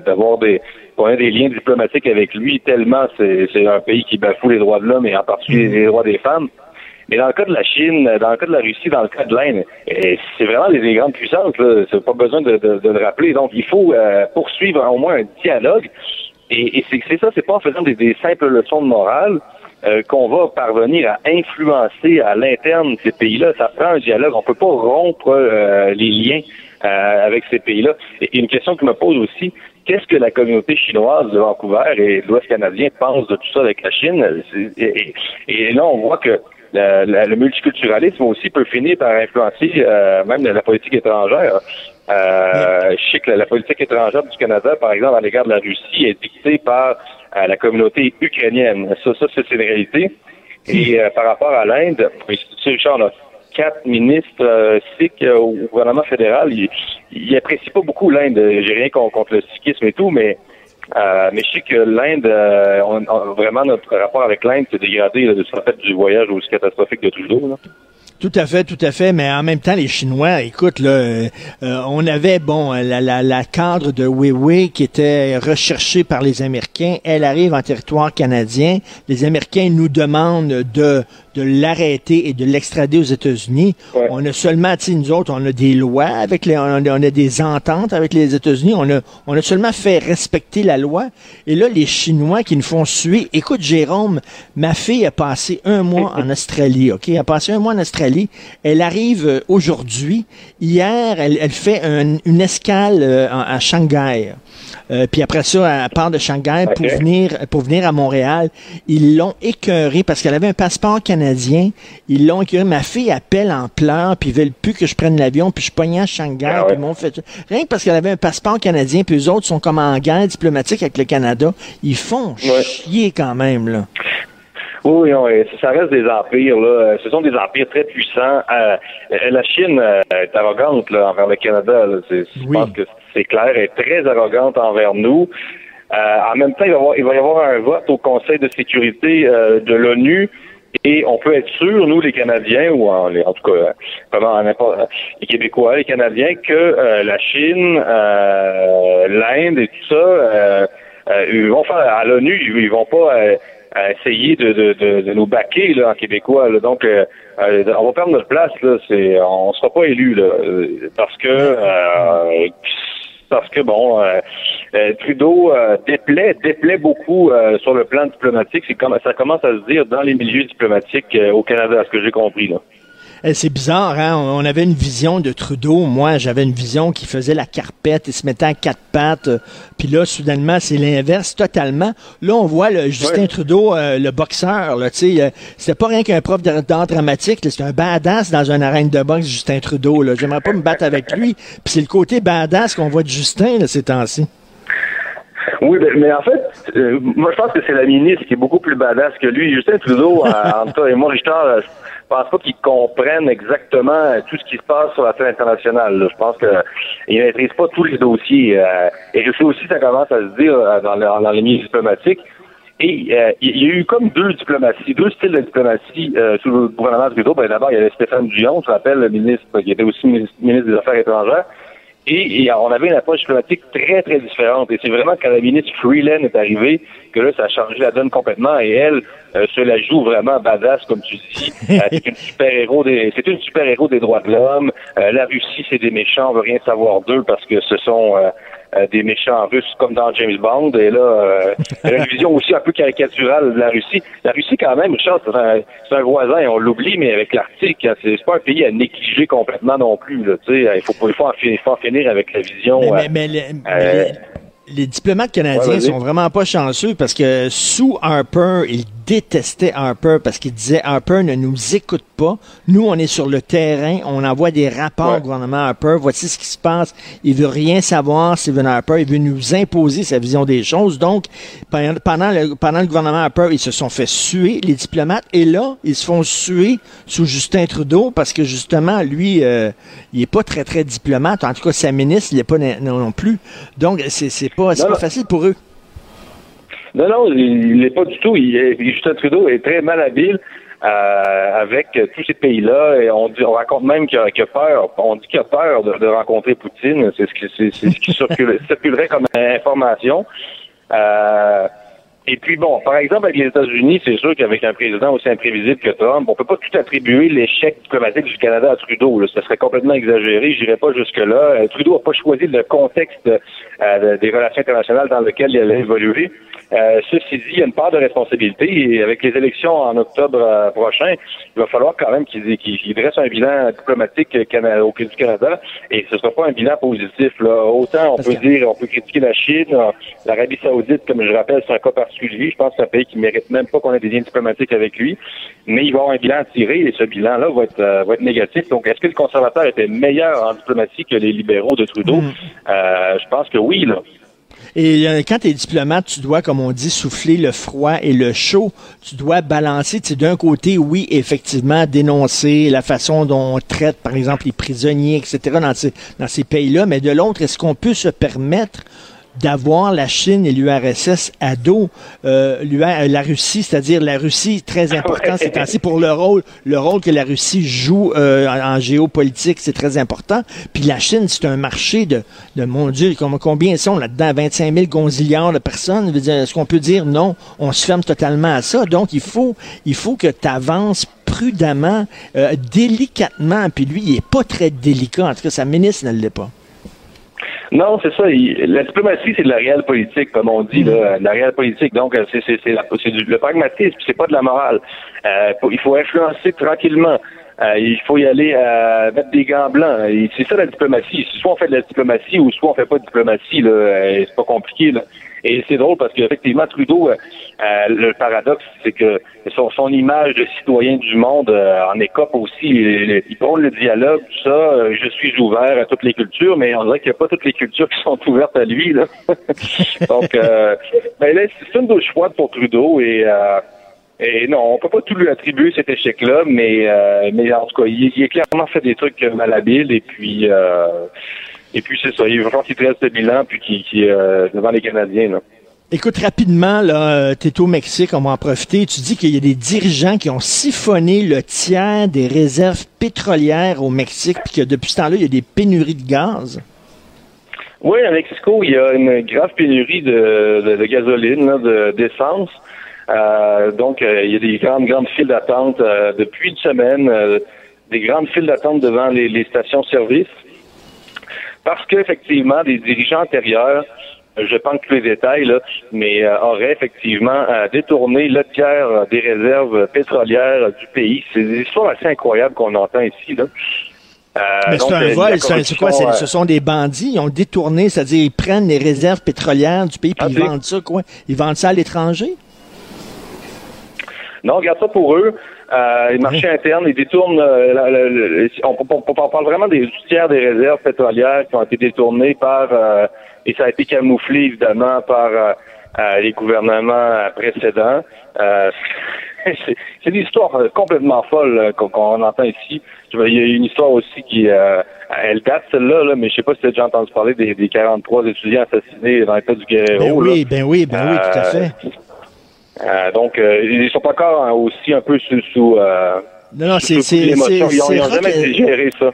d'avoir des on a des liens diplomatiques avec lui tellement c'est un pays qui bafoue les droits de l'homme et en particulier les droits des femmes. Mais dans le cas de la Chine, dans le cas de la Russie, dans le cas de l'Inde, c'est vraiment des, grandes puissances. C'est pas besoin de, le rappeler. Donc, il faut euh, poursuivre au moins un dialogue. Et, et c'est ça, c'est pas en faisant des, simples leçons de morale euh, qu'on va parvenir à influencer à l'interne ces pays-là. Ça prend un dialogue. On peut pas rompre euh, les liens avec ces pays-là. Et une question que me pose aussi, qu'est-ce que la communauté chinoise de Vancouver et de l'Ouest canadien pense de tout ça avec la Chine? Et, là, on voit que le multiculturalisme aussi peut finir par influencer euh, même la politique étrangère. Euh, je sais que la, politique étrangère du Canada, par exemple, à l'égard de la Russie, est dictée par euh, la communauté ukrainienne. Ça, ça c'est une réalité. Et euh, par rapport à l'Inde, Richard, on quatre ministres euh, euh, au gouvernement fédéral, ils, ils apprécient pas beaucoup l'Inde. J'ai rien contre le sikhisme et tout, mais euh, mais je sais que l'Inde, euh, vraiment notre rapport avec l'Inde s'est dégradé de ce fait du voyage aussi catastrophique de Trudeau. Tout à fait, tout à fait, mais en même temps, les Chinois, écoute, là, on avait, bon, la, la, la cadre de Weiwei qui était recherchée par les Américains. Elle arrive en territoire canadien. Les Américains nous demandent de de l'arrêter et de l'extrader aux États-Unis. Ouais. On a seulement, tu nous autres, on a des lois avec les, on a, on a des ententes avec les États-Unis. On a, on a seulement fait respecter la loi. Et là, les Chinois qui nous font suer. Écoute, Jérôme, ma fille a passé un mois en Australie, OK? Elle a passé un mois en Australie. Elle arrive euh, aujourd'hui. Hier, elle, elle fait un- une escale euh, à Shanghai. Euh, puis après ça, elle part de Shanghai pour venir pour venir à Montréal. Ils l'ont écœurée parce qu'elle avait un passeport canadien. Ils l'ont écœurée. Ma fille appelle en pleurs, puis ils veulent plus que je prenne l'avion, puis je pognais à Shanghai, Ah ouais. puis ils m'ont fait... Rien que parce qu'elle avait un passeport canadien, puis eux autres sont comme en guerre diplomatique avec le Canada. Ils font Ouais. chier quand même, là. Oui, ça reste des empires. Là. Ce sont des empires très puissants. Euh, euh, la Chine euh, est arrogante là, envers le Canada. Là. Je pense que c'est clair. Elle est très arrogante envers nous. Euh, en même temps, il va, y avoir, il va y avoir un vote au Conseil de sécurité euh, de l'ONU. Et on peut être sûr, nous, les Canadiens, ou en, tout cas, euh, comment, les Québécois, les Canadiens, que euh, la Chine, euh, l'Inde et tout ça, euh, euh, ils vont faire à l'ONU, ils, ils vont pas euh, essayer de, de, de, de nous baquer là, en québécois. Là. Donc, euh, euh, on va perdre notre place. Là. C'est, on sera pas élus là, euh, parce que euh, parce que bon, euh, Trudeau déplaît, déplaît beaucoup sur le plan diplomatique. C'est comme ça commence à se dire dans les milieux diplomatiques au Canada, à ce que j'ai compris là. Eh, C'est bizarre, hein? On avait une vision de Trudeau. Moi, j'avais une vision qui faisait la carpette et se mettait à quatre pattes. euh, Puis là, soudainement, c'est l'inverse totalement. Là, on voit le Justin Ouais. Trudeau, euh, le boxeur. Là, tu sais, euh, c'était pas rien qu'un prof d'art dramatique. C'est un badass dans une arène de boxe, Justin Trudeau. Là. J'aimerais pas me battre avec lui. Puis c'est le côté badass qu'on voit de Justin là, ces temps-ci. Oui, ben, mais en fait, euh, moi je pense que c'est la ministre qui est beaucoup plus badass que lui. Justin Trudeau, euh, entre toi et moi, Richard, euh, je pense pas qu'ils comprennent exactement euh, tout ce qui se passe sur la scène internationale. là. Je pense que ils maîtrisent pas tous les dossiers. euh, et sais aussi, ça commence à se dire dans, le- dans les milieux diplomatiques. Et euh, il y a eu comme deux diplomaties, deux styles de diplomatie euh, sous le gouvernement Trudeau. Ben, D'abord, il y avait Stéphane Dion, je rappelle, le ministre qui était aussi ministre des Affaires étrangères. Et, et on avait une approche diplomatique très, très différente. Et c'est vraiment quand la ministre Freeland est arrivée que là, ça a changé la donne complètement. Et elle euh, se la joue vraiment badass, comme tu dis. Euh, c'est une super héros des, c'est une super héros des droits de l'homme. Euh, la Russie, c'est des méchants. On veut rien savoir d'eux parce que ce sont euh, des méchants russes comme dans James Bond. Et là, euh, elle a une vision aussi un peu caricaturale de la Russie. La Russie, quand même, Richard, c'est un, c'est un voisin, et on l'oublie, mais avec l'Arctique, hein, c'est c'est pas un pays à négliger complètement non plus. Là, il, faut, il, faut en, fi- il faut en finir avec la vision. Mais, euh, mais- mais les, euh, diplomates canadiens Ouais, sont vraiment pas chanceux parce que sous Harper, ils détestaient Harper parce qu'ils disaient Harper ne nous écoute pas. Nous, on est sur le terrain, on envoie des rapports Ouais. au gouvernement Harper. Voici ce qui se passe. Il veut rien savoir, Stephen Harper. Il veut nous imposer sa vision des choses. Donc, pendant le, pendant le gouvernement Harper, ils se sont fait suer, les diplomates. Et là, ils se font suer sous Justin Trudeau parce que justement, lui, euh, il est pas très, très diplomate. En tout cas, sa ministre, il est pas non, non plus. Donc, c'est pas, pas facile pour eux. Non, non, il n'est pas du tout. Il est- Justin Trudeau est très malhabile euh, avec tous ces pays-là. Et on, dit, on raconte même qu'il a, a peur. On dit qu'il a peur de, de rencontrer Poutine. C'est ce qui, c'est, ce qui circule- circulerait comme information. Euh, et puis bon, par exemple, avec les États-Unis, c'est sûr qu'avec un président aussi imprévisible que Trump, on peut pas tout attribuer l'échec diplomatique du Canada à Trudeau. Là. Ce serait complètement exagéré. J'irais pas jusque-là. Euh, Trudeau n'a pas choisi le contexte euh, des relations internationales dans lequel il allait évoluer. Euh, ceci dit, il y a une part de responsabilité et avec les élections en octobre euh, prochain, il va falloir quand même qu'il qu'il- qu'il dresse un bilan diplomatique euh, au du Canada et ce sera pas un bilan positif. Là. Autant on Parce peut que- dire, on peut critiquer la Chine, l'Arabie Saoudite, comme je rappelle, c'est un cas particulier. Je pense que c'est un pays qui mérite même pas qu'on ait des liens diplomatiques avec lui. Mais il va avoir un bilan à tirer et ce bilan-là va être euh, va être négatif. Donc, est-ce que le conservateur était meilleur en diplomatie que les libéraux de Trudeau? Mm. Euh, je pense que oui, là. Et euh, quand tu es diplomate, tu dois, comme on dit, souffler le froid et le chaud. Tu dois balancer. Tu sais, d'un côté, oui, effectivement, dénoncer la façon dont on traite, par exemple, les prisonniers, etc., dans ces, dans ces pays-là. Mais de l'autre, est-ce qu'on peut se permettre d'avoir la Chine et l'URSS à dos, euh, l'UR la Russie, c'est-à-dire la Russie, très important ces temps-ci pour le rôle, le rôle que la Russie joue euh, en, en géopolitique, c'est très important. Puis la Chine, c'est un marché de, de mon Dieu, com- combien sont là-dedans, 25 000 gonzillards de personnes? Est-ce qu'on peut dire non, on se ferme totalement à ça? Donc il faut, il faut que tu avances prudemment, euh, délicatement, puis lui, il est pas très délicat. En tout cas, sa ministre ne l'est pas. Non, c'est ça. Il- la diplomatie, c'est de la réelle politique, comme on dit, là, de la réelle politique. Donc, euh, c'est c'est c'est la- c'est du- le pragmatisme, c'est pas de la morale. Euh, il faut influencer tranquillement. Euh, il faut y aller euh, mettre des gants blancs. C'est ça la diplomatie. Soit on fait de la diplomatie ou soit on fait pas de diplomatie. Euh, c'est pas compliqué. Là. Et c'est drôle parce qu'effectivement, Trudeau, euh, euh, le paradoxe, c'est que son, image de citoyen du monde en écope aussi. Il, il prône le dialogue, tout ça. Je suis ouvert à toutes les cultures, mais on dirait qu'il n'y a pas toutes les cultures qui sont ouvertes à lui. Là. Donc, ben là, c'est une douche froide pour Trudeau et... Et non, on peut pas tout lui attribuer cet échec-là, mais euh, mais en tout cas, il, il a clairement fait des trucs malhabiles et puis euh, et puis c'est ça. Il va qu'il reste de bilan puis qu'il qu'il, euh, devant les Canadiens. Là. Écoute, rapidement, là, tu es au Mexique, on va en profiter. Tu dis qu'il y a des dirigeants qui ont siphonné le tiers des réserves pétrolières au Mexique, puis que depuis ce temps-là, il y a des pénuries de gaz. Oui, à Mexico, il y a une grave pénurie de, de, de gasoline, de- d'essence. Euh, donc, euh, il y a des grandes, grandes files d'attente euh, depuis une semaine, des grandes files d'attente devant les, les stations-service. Parce qu'effectivement, des dirigeants antérieurs, je pense tous les détails, là, mais euh, auraient effectivement euh, détourné le tiers euh, des réserves pétrolières du pays. C'est des histoires assez incroyables qu'on entend ici. Là. Mais c'est un vol, c'est quoi? Ce sont des bandits, ils ont détourné, c'est-à-dire ils prennent les réserves pétrolières du pays, puis Ah, ils vendent ça, quoi? Ils vendent ça à l'étranger? Non, regarde ça pour eux. Euh, les marchés internes, ils détournent. euh, la- la- la- on, on- on- parle vraiment des tiers des réserves pétrolières qui ont été détournées par euh, et ça a été camouflé évidemment par euh, euh, les gouvernements précédents. Euh, c'est une histoire complètement folle qu'on entend ici. Il y a une histoire aussi qui, euh, elle date celle-là, là, mais je sais pas si tu as déjà entendu parler des, des 43 étudiants assassinés dans l'État du Guerrero. Ben là. oui, ben oui, ben oui, tout à fait. Euh, donc, euh, ils sont encore hein, aussi un peu sous, sous, euh, Non, non, c'est Ils ont, ils ont c'est jamais rock- digéré ça.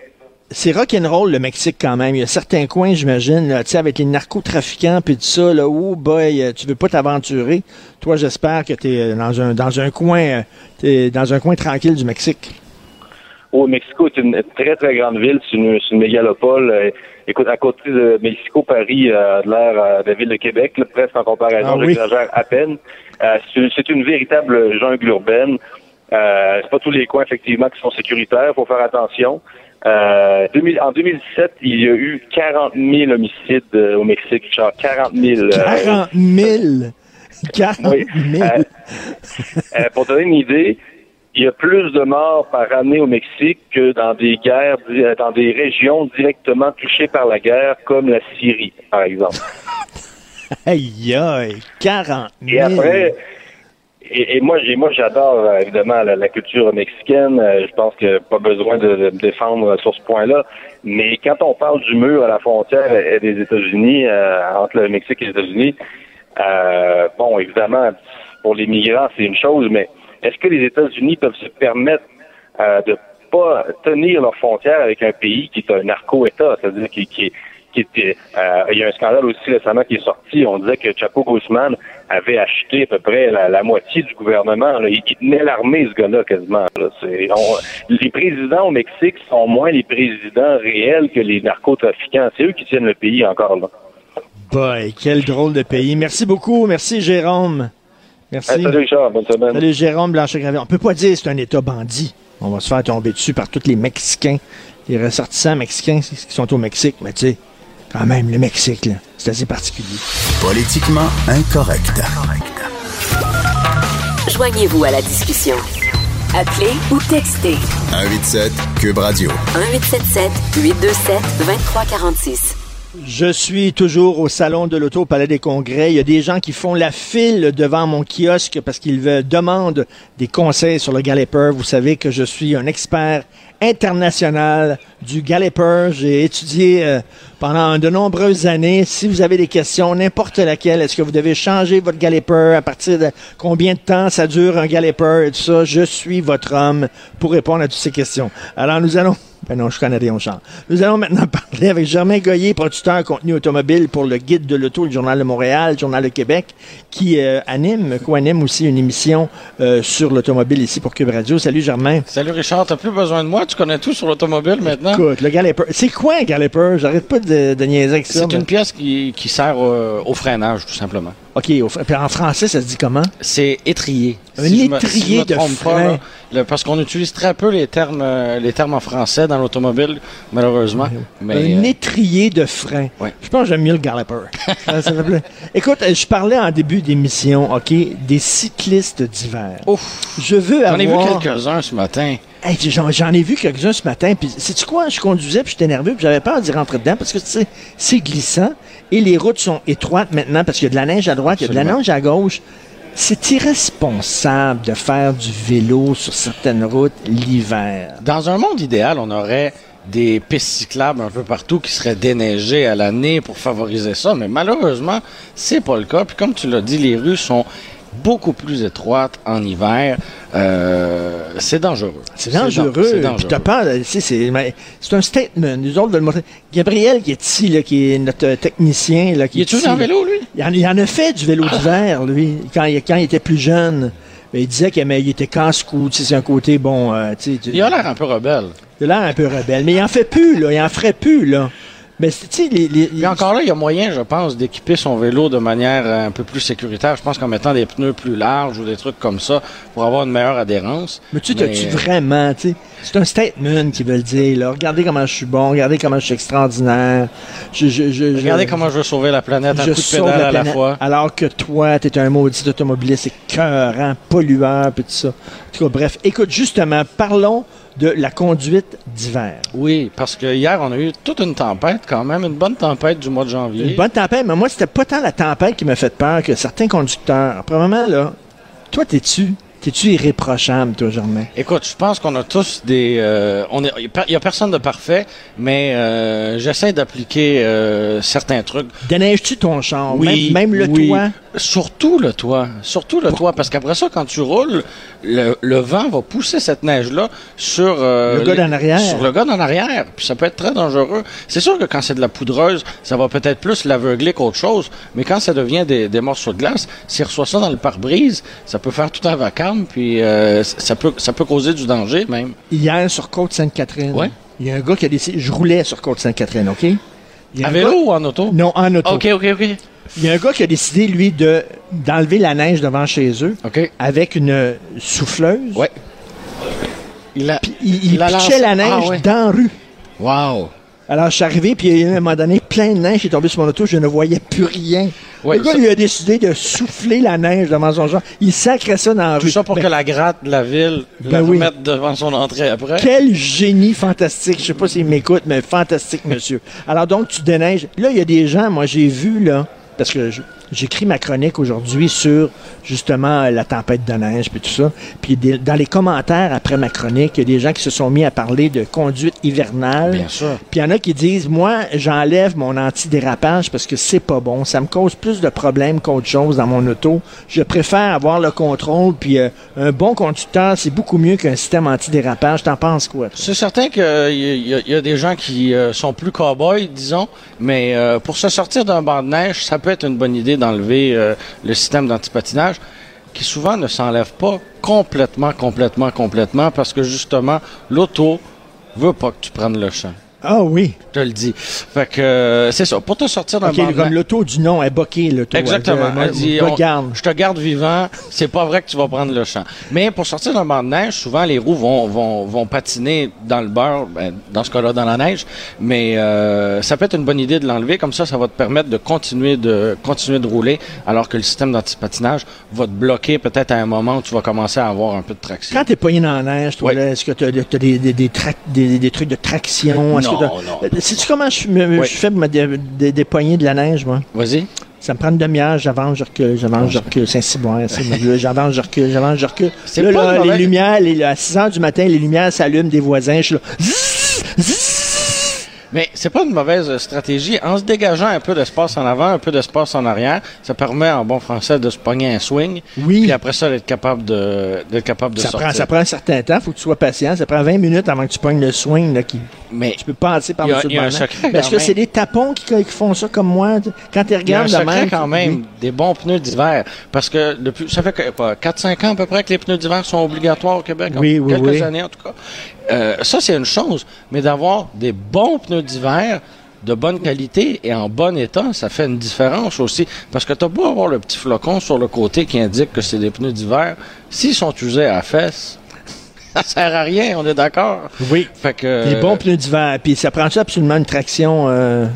c'est rock'n'roll le Mexique quand même. Il y a certains coins, j'imagine, tu sais, avec les narcotrafiquants puis tout ça, là, où boy, tu veux pas t'aventurer. Toi, j'espère que tu es dans un dans un coin t'es dans un coin tranquille du Mexique. Au Mexico, c'est une très, très grande ville. C'est une, une mégalopole. Euh, écoute, à côté de Mexico, Paris euh, a de l'air euh, de la ville de Québec, là, presque en comparaison, Ah oui. j'exagère à peine. Euh, c'est une- véritable jungle urbaine. Euh, c'est pas tous les coins, effectivement, qui sont sécuritaires. faut faire attention. Euh, 2000 en 2017, il y a eu 40 000 homicides euh, au Mexique. Genre 40 000. euh, 40 000! 40 Oui. 000! Euh, euh, pour donner une idée, il y a plus de morts par année au Mexique que dans des guerres, euh, dans des régions directement touchées par la guerre, comme la Syrie, par exemple. Aïe, aïe, 40 000! Et après, et, et moi, j'adore euh, évidemment la, la culture mexicaine. Euh, je pense que pas besoin de, de me défendre sur ce point-là. Mais quand on parle du mur à la frontière des États-Unis, euh, entre le Mexique et les États-Unis, euh, bon, évidemment, pour les migrants, c'est une chose, mais est-ce que les États-Unis peuvent se permettre euh, de pas tenir leurs frontières avec un pays qui est un narco-État, c'est-à-dire qui, qui était, euh, il y a un scandale aussi récemment qui est sorti. On disait que Chapo Guzman avait acheté à peu près la, moitié du gouvernement. Là. Il, tenait l'armée, ce gars-là, quasiment. Là. On- les présidents au Mexique sont moins les présidents réels que les narcotrafiquants. C'est eux qui tiennent le pays encore là. Boy, quel drôle de pays. Merci beaucoup. Merci, Jérôme. Merci. Hey, salut Richard, bonne semaine. Salut, Jérôme Blanchet-Gravé. On peut pas dire que c'est un État bandit. On va se faire tomber dessus par tous les Mexicains, les ressortissants mexicains qui sont au Mexique. Mais tu sais, quand même, le Mexique, là, c'est assez particulier. Politiquement incorrect. Joignez-vous à la discussion. Appelez ou textez 187 Cube Radio. 1877 827 2346. Je suis toujours au salon de l'auto au Palais des Congrès. Il y a des gens qui font la file devant mon kiosque parce qu'ils demandent des conseils sur le Galloper. Vous savez que je suis un expert international du Galloper. J'ai étudié euh, pendant de nombreuses années. Si vous avez des questions, n'importe laquelle, est-ce que vous devez changer votre Galloper? À partir de combien de temps ça dure un Galloper et tout ça? Je suis votre homme pour répondre à toutes ces questions. Alors nous allons Ben non, je connais rien au char. Nous allons maintenant parler avec Germain Goyer, producteur contenu automobile pour le Guide de l'auto, le Journal de Montréal, le Journal de Québec, qui euh, anime, co-anime aussi une émission euh, sur l'automobile ici pour Cube Radio. Salut Germain. Salut Richard, t'as plus besoin de moi, tu connais tout sur l'automobile maintenant. Écoute, le Galloper. C'est quoi un Galloper? J'arrête pas de, de niaiser avec ça. C'est mais- une pièce qui, qui sert au, au freinage, tout simplement. OK, au en français, ça se dit comment? C'est étrier. Un je me- étrier je me de pas, frein. là, le- parce qu'on utilise très peu les termes, euh, les termes en français dans l'automobile, malheureusement. Mais, un euh, étrier de frein. Ouais. Je pense que j'aime mieux le Galloper. Ça, ça. Écoute, euh, je parlais en début d'émission, OK, des cyclistes d'hiver. ouf, Je veux j'en ai vu avoir... quelques-uns ce matin. Hey, j'en, ai vu quelques-uns ce matin, puis sais-tu quoi? Je conduisais, puis j'étais nerveux, puis j'avais peur d'y rentrer dedans, parce que, tu sais, c'est glissant, et les routes sont étroites maintenant, parce qu'il y a de la neige à droite, il y a de la neige à gauche. C'est irresponsable de faire du vélo sur certaines routes l'hiver. Dans un monde idéal, on aurait des pistes cyclables un peu partout qui seraient déneigées à l'année pour favoriser ça, mais malheureusement, c'est pas le cas. Puis comme tu l'as dit, les rues sont beaucoup plus étroites en hiver. Euh, c'est dangereux. C'est dan- dangereux. C'est sais, c'est, un statement. Nous autres, de le montrer. Gabriel, qui est ici, là, qui est notre euh, technicien, là, qui Il est ici, en vélo, lui? Il en, il en a fait du vélo d'hiver, lui, quand il, quand il était plus jeune. Mais il disait qu'il était casse-cou, c'est un côté, bon, euh, Il a l'air un peu rebelle. il a l'air un peu rebelle. Mais il en fait plus, là, il en ferait plus, là. Mais, tu sais, les, les- Puis encore là, il y a moyen, je pense, d'équiper son vélo de manière euh, un peu plus sécuritaire. Je pense qu'en mettant des pneus plus larges ou des trucs comme ça pour avoir une meilleure adhérence. Mais tu Mais- t'as-tu vraiment, tu sais, c'est un statement qui veut le dire, là. Regardez comment je suis bon, regardez comment je suis extraordinaire. Je, je, je, Regardez comment je veux sauver la planète, un coup de pédale la à la planète, fois. Alors que toi, t'es un maudit automobiliste écœurant, pollueur, puis tout ça. En tout cas, bref, écoute, justement, parlons de la conduite d'hiver. Oui, parce que hier, on a eu toute une tempête quand même, une bonne tempête du mois de janvier. Une bonne tempête, mais moi, c'était pas tant la tempête qui m'a fait peur que certains conducteurs. Premièrement, là, toi, t'es-tu, t'es-tu irréprochable, toi, Germain? Écoute, je pense qu'on a tous des... euh, on est- Il y a personne de parfait, mais euh, j'essaie d'appliquer euh, certains trucs. Déneiges-tu ton char? Oui, même, même le oui. toit? Surtout le toit. Surtout le toit, parce qu'après ça, quand tu roules, le, le vent va pousser cette neige-là sur... euh, Le gars d'en arrière. Sur le gars d'en arrière. Puis ça peut être très dangereux. C'est sûr que quand c'est de la poudreuse, ça va peut-être plus l'aveugler qu'autre chose, mais quand ça devient des, des morceaux de glace, s'il reçoit ça dans le pare-brise, ça peut faire tout un vacarme, puis euh, ça, peut, ça peut causer du danger même. Hier, sur Côte-Sainte-Catherine, Ouais. il y a un gars qui a décidé... Je roulais sur Côte-Sainte-Catherine, OK? Il y a À vélo gars- ou en auto? Non, en auto. OK, OK, OK. Il y a un gars qui a décidé, lui, de d'enlever la neige devant chez eux avec une souffleuse. Ouais. Il a... Il, il l'a pitchait lancé- la neige Ah, ouais. dans la rue. Wow! Alors, je suis arrivé, puis il y a eu, à un moment donné, plein de neige qui est tombée sur mon auto, je ne voyais plus rien. Ouais, le gars, ça- a décidé de souffler la neige devant son genre. Il sacrait ça dans la Tout rue. ça pour Ben, que la gratte de la ville Ben la oui. remette devant son entrée après. Quel génie fantastique. Je sais pas s'il m'écoute, mais fantastique, monsieur. Alors donc, tu déneiges. Là, il y a des gens, moi, j'ai vu, là, parce que je- j'écris ma chronique aujourd'hui sur, justement, euh, la tempête de neige, puis tout ça. Puis des- dans les commentaires après ma chronique, il y a des gens qui se sont mis à parler de conduite hivernale. Bien sûr. Puis il y en a qui disent, moi, j'enlève mon antidérapage parce que c'est pas bon. Ça me cause plus de problèmes qu'autre chose dans mon auto. Je préfère avoir le contrôle. Puis euh, un bon conducteur, c'est beaucoup mieux qu'un système antidérapage. T'en penses quoi? C'est certain qu'il y, a- y a des gens qui euh, sont plus cow-boys, disons, mais euh, pour se sortir d'un banc de neige, ça peut être une bonne idée d'enlever euh, le système d'antipatinage qui souvent ne s'enlève pas complètement, complètement, complètement parce que justement, l'auto veut pas que tu prennes le champ. Ah oui. Je te le dis. Fait que euh, c'est ça. Pour te sortir d'un OK, banc de comme l'auto du nom est boqué, l'auto. Exactement. Elle, dit, on- garde. je te garde vivant, c'est pas vrai que tu vas prendre le champ. Mais pour sortir d'un banc de neige, souvent les roues vont, vont, vont patiner dans le beurre, ben, dans ce cas-là dans la neige, mais euh, ça peut être une bonne idée de l'enlever, comme ça, ça va te permettre de continuer de continuer de rouler, alors que le système d'antipatinage va te bloquer peut-être à un moment où tu vas commencer à avoir un peu de traction. Quand t'es pogné dans la neige, toi, Oui. est-ce que t'as as des, des, des, trac- des, des trucs de traction? Non, que. Euh, Sais-tu comment je, me- Oui. je fais pour me dé- dé- dépogner de la neige, moi? Vas-y. Ça me prend une demi-heure, j'avance, je recule, j'avance, je recule. Saint-Cyboire, j'avance, je recule, j'avance, je recule. C'est Là, pas là, les lumières, les, à 6 heures du matin, les lumières s'allument des voisins. Je suis là. Zzz, zzz. Mais c'est pas une mauvaise stratégie. En se dégageant un peu d'espace en avant, un peu d'espace en arrière, ça permet en bon français de se pogner un swing. Oui. Puis après ça, d'être capable de, d'être capable de Ça sortir. prend, ça prend un certain temps, faut que tu sois patient. Ça prend 20 minutes avant que tu pognes le swing là, qui, Mais tu peux passer par Il y dessus il y le quand que c'est des tapons qui, qui font ça comme moi? Quand tu il y a un regardes de secret même. quand même Oui. des bons pneus d'hiver. Parce que depuis, ça fait que, quoi, 4-5 ans à peu près que les pneus d'hiver sont obligatoires au Québec. Oui, oui, Quelques années en tout cas. Euh, ça, c'est une chose. Mais d'avoir des bons pneus d'hiver de bonne qualité et en bon état, ça fait une différence aussi. Parce que tu beau avoir le petit flocon sur le côté qui indique que c'est des pneus d'hiver. S'ils sont usés à la fesse, ça sert à rien, on est d'accord? Oui. Fait que. Des bons pneus d'hiver. Puis ça prend absolument une traction. euh,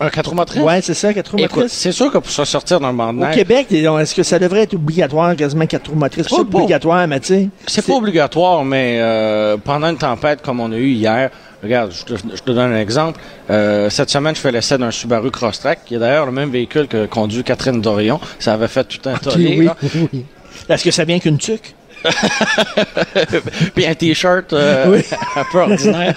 Un 4 roues motrices? Ouais, c'est ça, quatre roues Écoute, motrices. c'est sûr que pour se sortir banc de Au Québec, est-ce que ça devrait être obligatoire, quasiment quatre roues motrices? C'est Pas- pas obligatoire, mais tu sais. C'est pas obligatoire, mais euh, pendant une tempête comme on a eu hier, regarde, je te, je te donne un exemple. Euh, cette semaine, je fais l'essai d'un Subaru Crosstrek, qui est d'ailleurs le même véhicule que conduit Catherine Dorion. Ça avait fait tout un Ok, tollé. oui. Est-ce que ça vient qu'une tuque? puis un t-shirt euh, Oui. un peu ordinaire.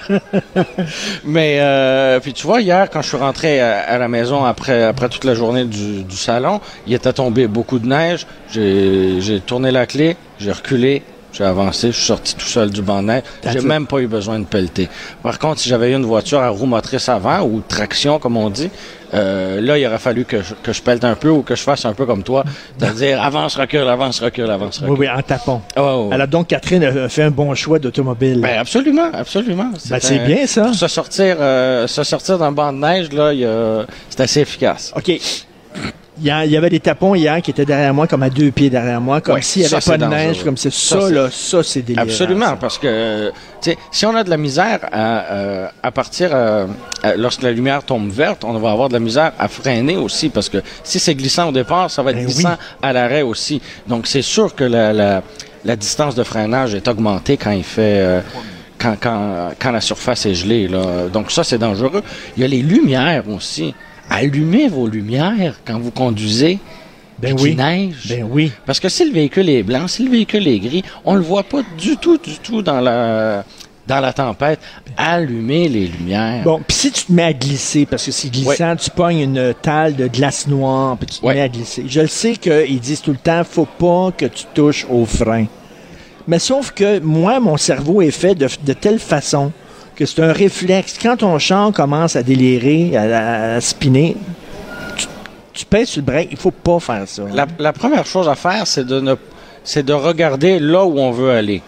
Mais euh, puis tu vois hier quand je suis rentré à, à la maison après après toute la journée du, du salon, il était tombé beaucoup de neige. J'ai j'ai tourné la clé, j'ai reculé. J'ai avancé, je suis sorti tout seul du banc de neige. That's J'ai même pas eu besoin de pelleter. Par contre, si j'avais eu une voiture à roue motrice avant ou traction, comme on dit, euh, là, il aurait fallu que je, que je pelte un peu ou que je fasse un peu comme toi, c'est-à-dire avance, recule, avance, recule, avance, recule. Oui, oui, en tapant. Ouais. Alors donc, Catherine a fait un bon choix d'automobile. Ben absolument, absolument. Ben, c'est un- bien, ça. Pour se sortir, euh, se sortir d'un banc de neige là, a- c'est assez efficace. OK. Il y, a- il y avait des tapons hier qui étaient derrière moi, comme à deux pieds derrière moi, comme Ouais, s'il n'y ça, avait pas de neige, comme c'est Ça, là, ça, c'est délirant. Absolument, ça. parce que tu sais, si on a de la misère à, euh, à partir, euh, à- lorsque la lumière tombe verte, on va avoir de la misère à freiner aussi, parce que si c'est glissant au départ, ça va être Ben glissant oui. à l'arrêt aussi. Donc c'est sûr que la, la, la distance de freinage est augmentée quand il fait. euh, quand, quand, quand la surface est gelée. Là. Donc ça, c'est dangereux. Il y a les lumières aussi. Allumez vos lumières quand vous conduisez. Ben oui. neige. Ben oui. Parce que si le véhicule est blanc, si le véhicule est gris, on le voit pas du tout, du tout dans la dans la tempête. Allumez les lumières. Bon, puis si tu te mets à glisser, parce que c'est glissant, tu pognes une talle de glace noire, puis tu te mets à glisser. Je le sais qu'ils disent tout le temps, faut pas que tu touches au frein. Mais sauf que moi, mon cerveau est fait de, de telle façon que c'est un réflexe. Quand ton char commence à délirer, à, à- à spinner, tu, tu pèses sur le break. Il faut pas faire ça. La, la première chose à faire, c'est de ne c'est de regarder là où on veut aller.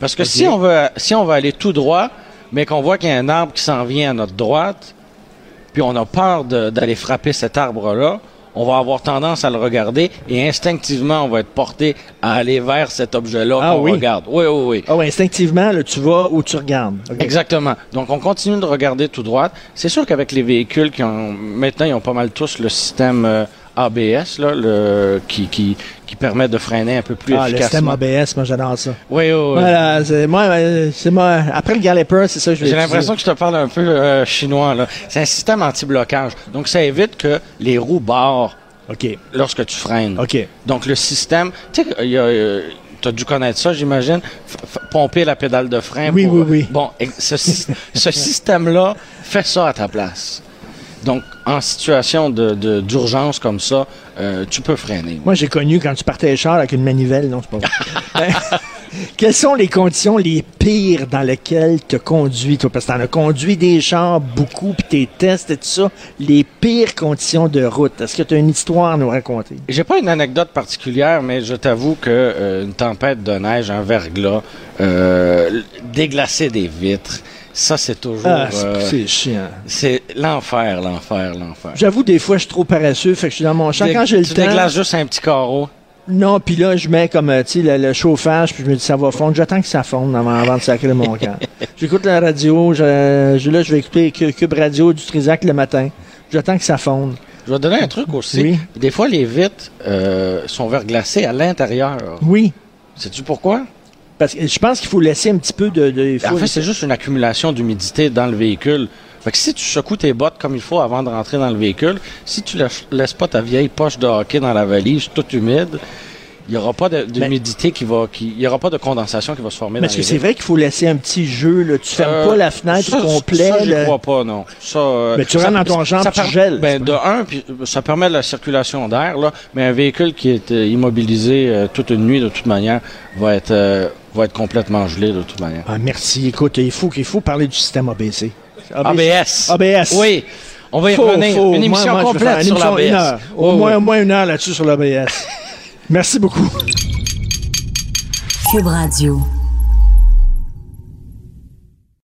Parce que si on veut si on veut aller tout droit, mais qu'on voit qu'il y a un arbre qui s'en vient à notre droite, puis on a peur d'aller frapper cet arbre-là, on va avoir tendance à le regarder et instinctivement on va être porté à aller vers cet objet-là Ah qu'on oui? regarde. Oui, oui, oui. Ah ouais, instinctivement, là, tu vas où tu regardes. Exactement. Donc, on continue de regarder tout droit. C'est sûr qu'avec les véhicules qui ont, maintenant, ils ont pas mal tous le système euh, ABS, là, le, qui, qui, qui permet de freiner un peu plus Ah, le système efficacement. ABS, moi j'adore ça. Oui, oui, oui. Voilà, c'est moi, euh, c'est moi. Après le Galloper, c'est ça que je vais J'ai l'impression que je te parle un peu euh, chinois, là. C'est un système anti-blocage. Donc, ça évite que les roues barrent OK, lorsque tu freines. OK. Donc, le système, tu sais, il y a, euh, t'as dû connaître ça, j'imagine, pomper la pédale de frein. Oui, pour- oui, oui. Bon, ce, ce système-là fait ça à ta place. Donc, en situation de- de- d'urgence comme ça, euh, tu peux freiner. Moi, j'ai connu quand tu partais char avec une manivelle. Non, c'est pas vrai. Ben, Quelles sont les conditions les pires dans lesquelles tu conduis, toi? Parce que t'en as conduit des chars beaucoup, puis tes tests et tout ça. Les pires conditions de route. Est-ce que tu as une histoire à nous raconter? J'ai pas une anecdote particulière, mais je t'avoue que euh, une tempête de neige, un verglas, euh, déglacer des vitres, ça c'est toujours... Ah, c'est- euh, c'est chiant. c'est l'enfer, l'enfer, l'enfer. J'avoue, des fois, je suis trop paresseux, fait que je suis dans mon champ. Quand j'ai le tu temps... déglaces juste un petit carreau. Non, puis là, je mets comme, euh, tu sais, le, le chauffage, puis je me dis, ça va fondre. J'attends que ça fonde avant, avant de sacrer mon camp. J'écoute la radio, je, je- là, je vais écouter Cu- Cube Radio du Trisac le matin. J'attends que ça fonde. Je vais te donner un truc aussi. Oui. Des fois, les vitres euh, sont verglacées à l'intérieur. Oui, Sais-tu pourquoi? Parce que je pense qu'il faut laisser un petit peu de... En fait, c'est juste une accumulation d'humidité dans le véhicule. Fait que si tu secoues tes bottes comme il faut avant de rentrer dans le véhicule, si tu laisses pas ta vieille poche de hockey dans la valise toute humide, il n'y aura pas d'humidité qui va, qui, il y aura pas de condensation qui va se former Parce dans que c'est vrai qu'il faut laisser un petit jeu. Là. Tu fermes Euh, pas la fenêtre ça, au complet. Ça, là. crois pas, non. Ça, euh, Mais tu rentres dans ton chambre, ça tu gèles. Ben, de un, puis ça permet la circulation d'air, là, mais un véhicule qui est euh, immobilisé euh, toute une nuit, de toute manière, va être, euh, va être complètement gelé, de toute manière. Ah, merci. Écoute, il faut, faut parler du système ABC. ABS. ABS. Oui. On va y Faut- revenir. faut- Une émission moi- moi, je complète une sur l'ABS. Au oui. au moins une heure là-dessus sur l'ABS. Merci beaucoup. Cube Radio.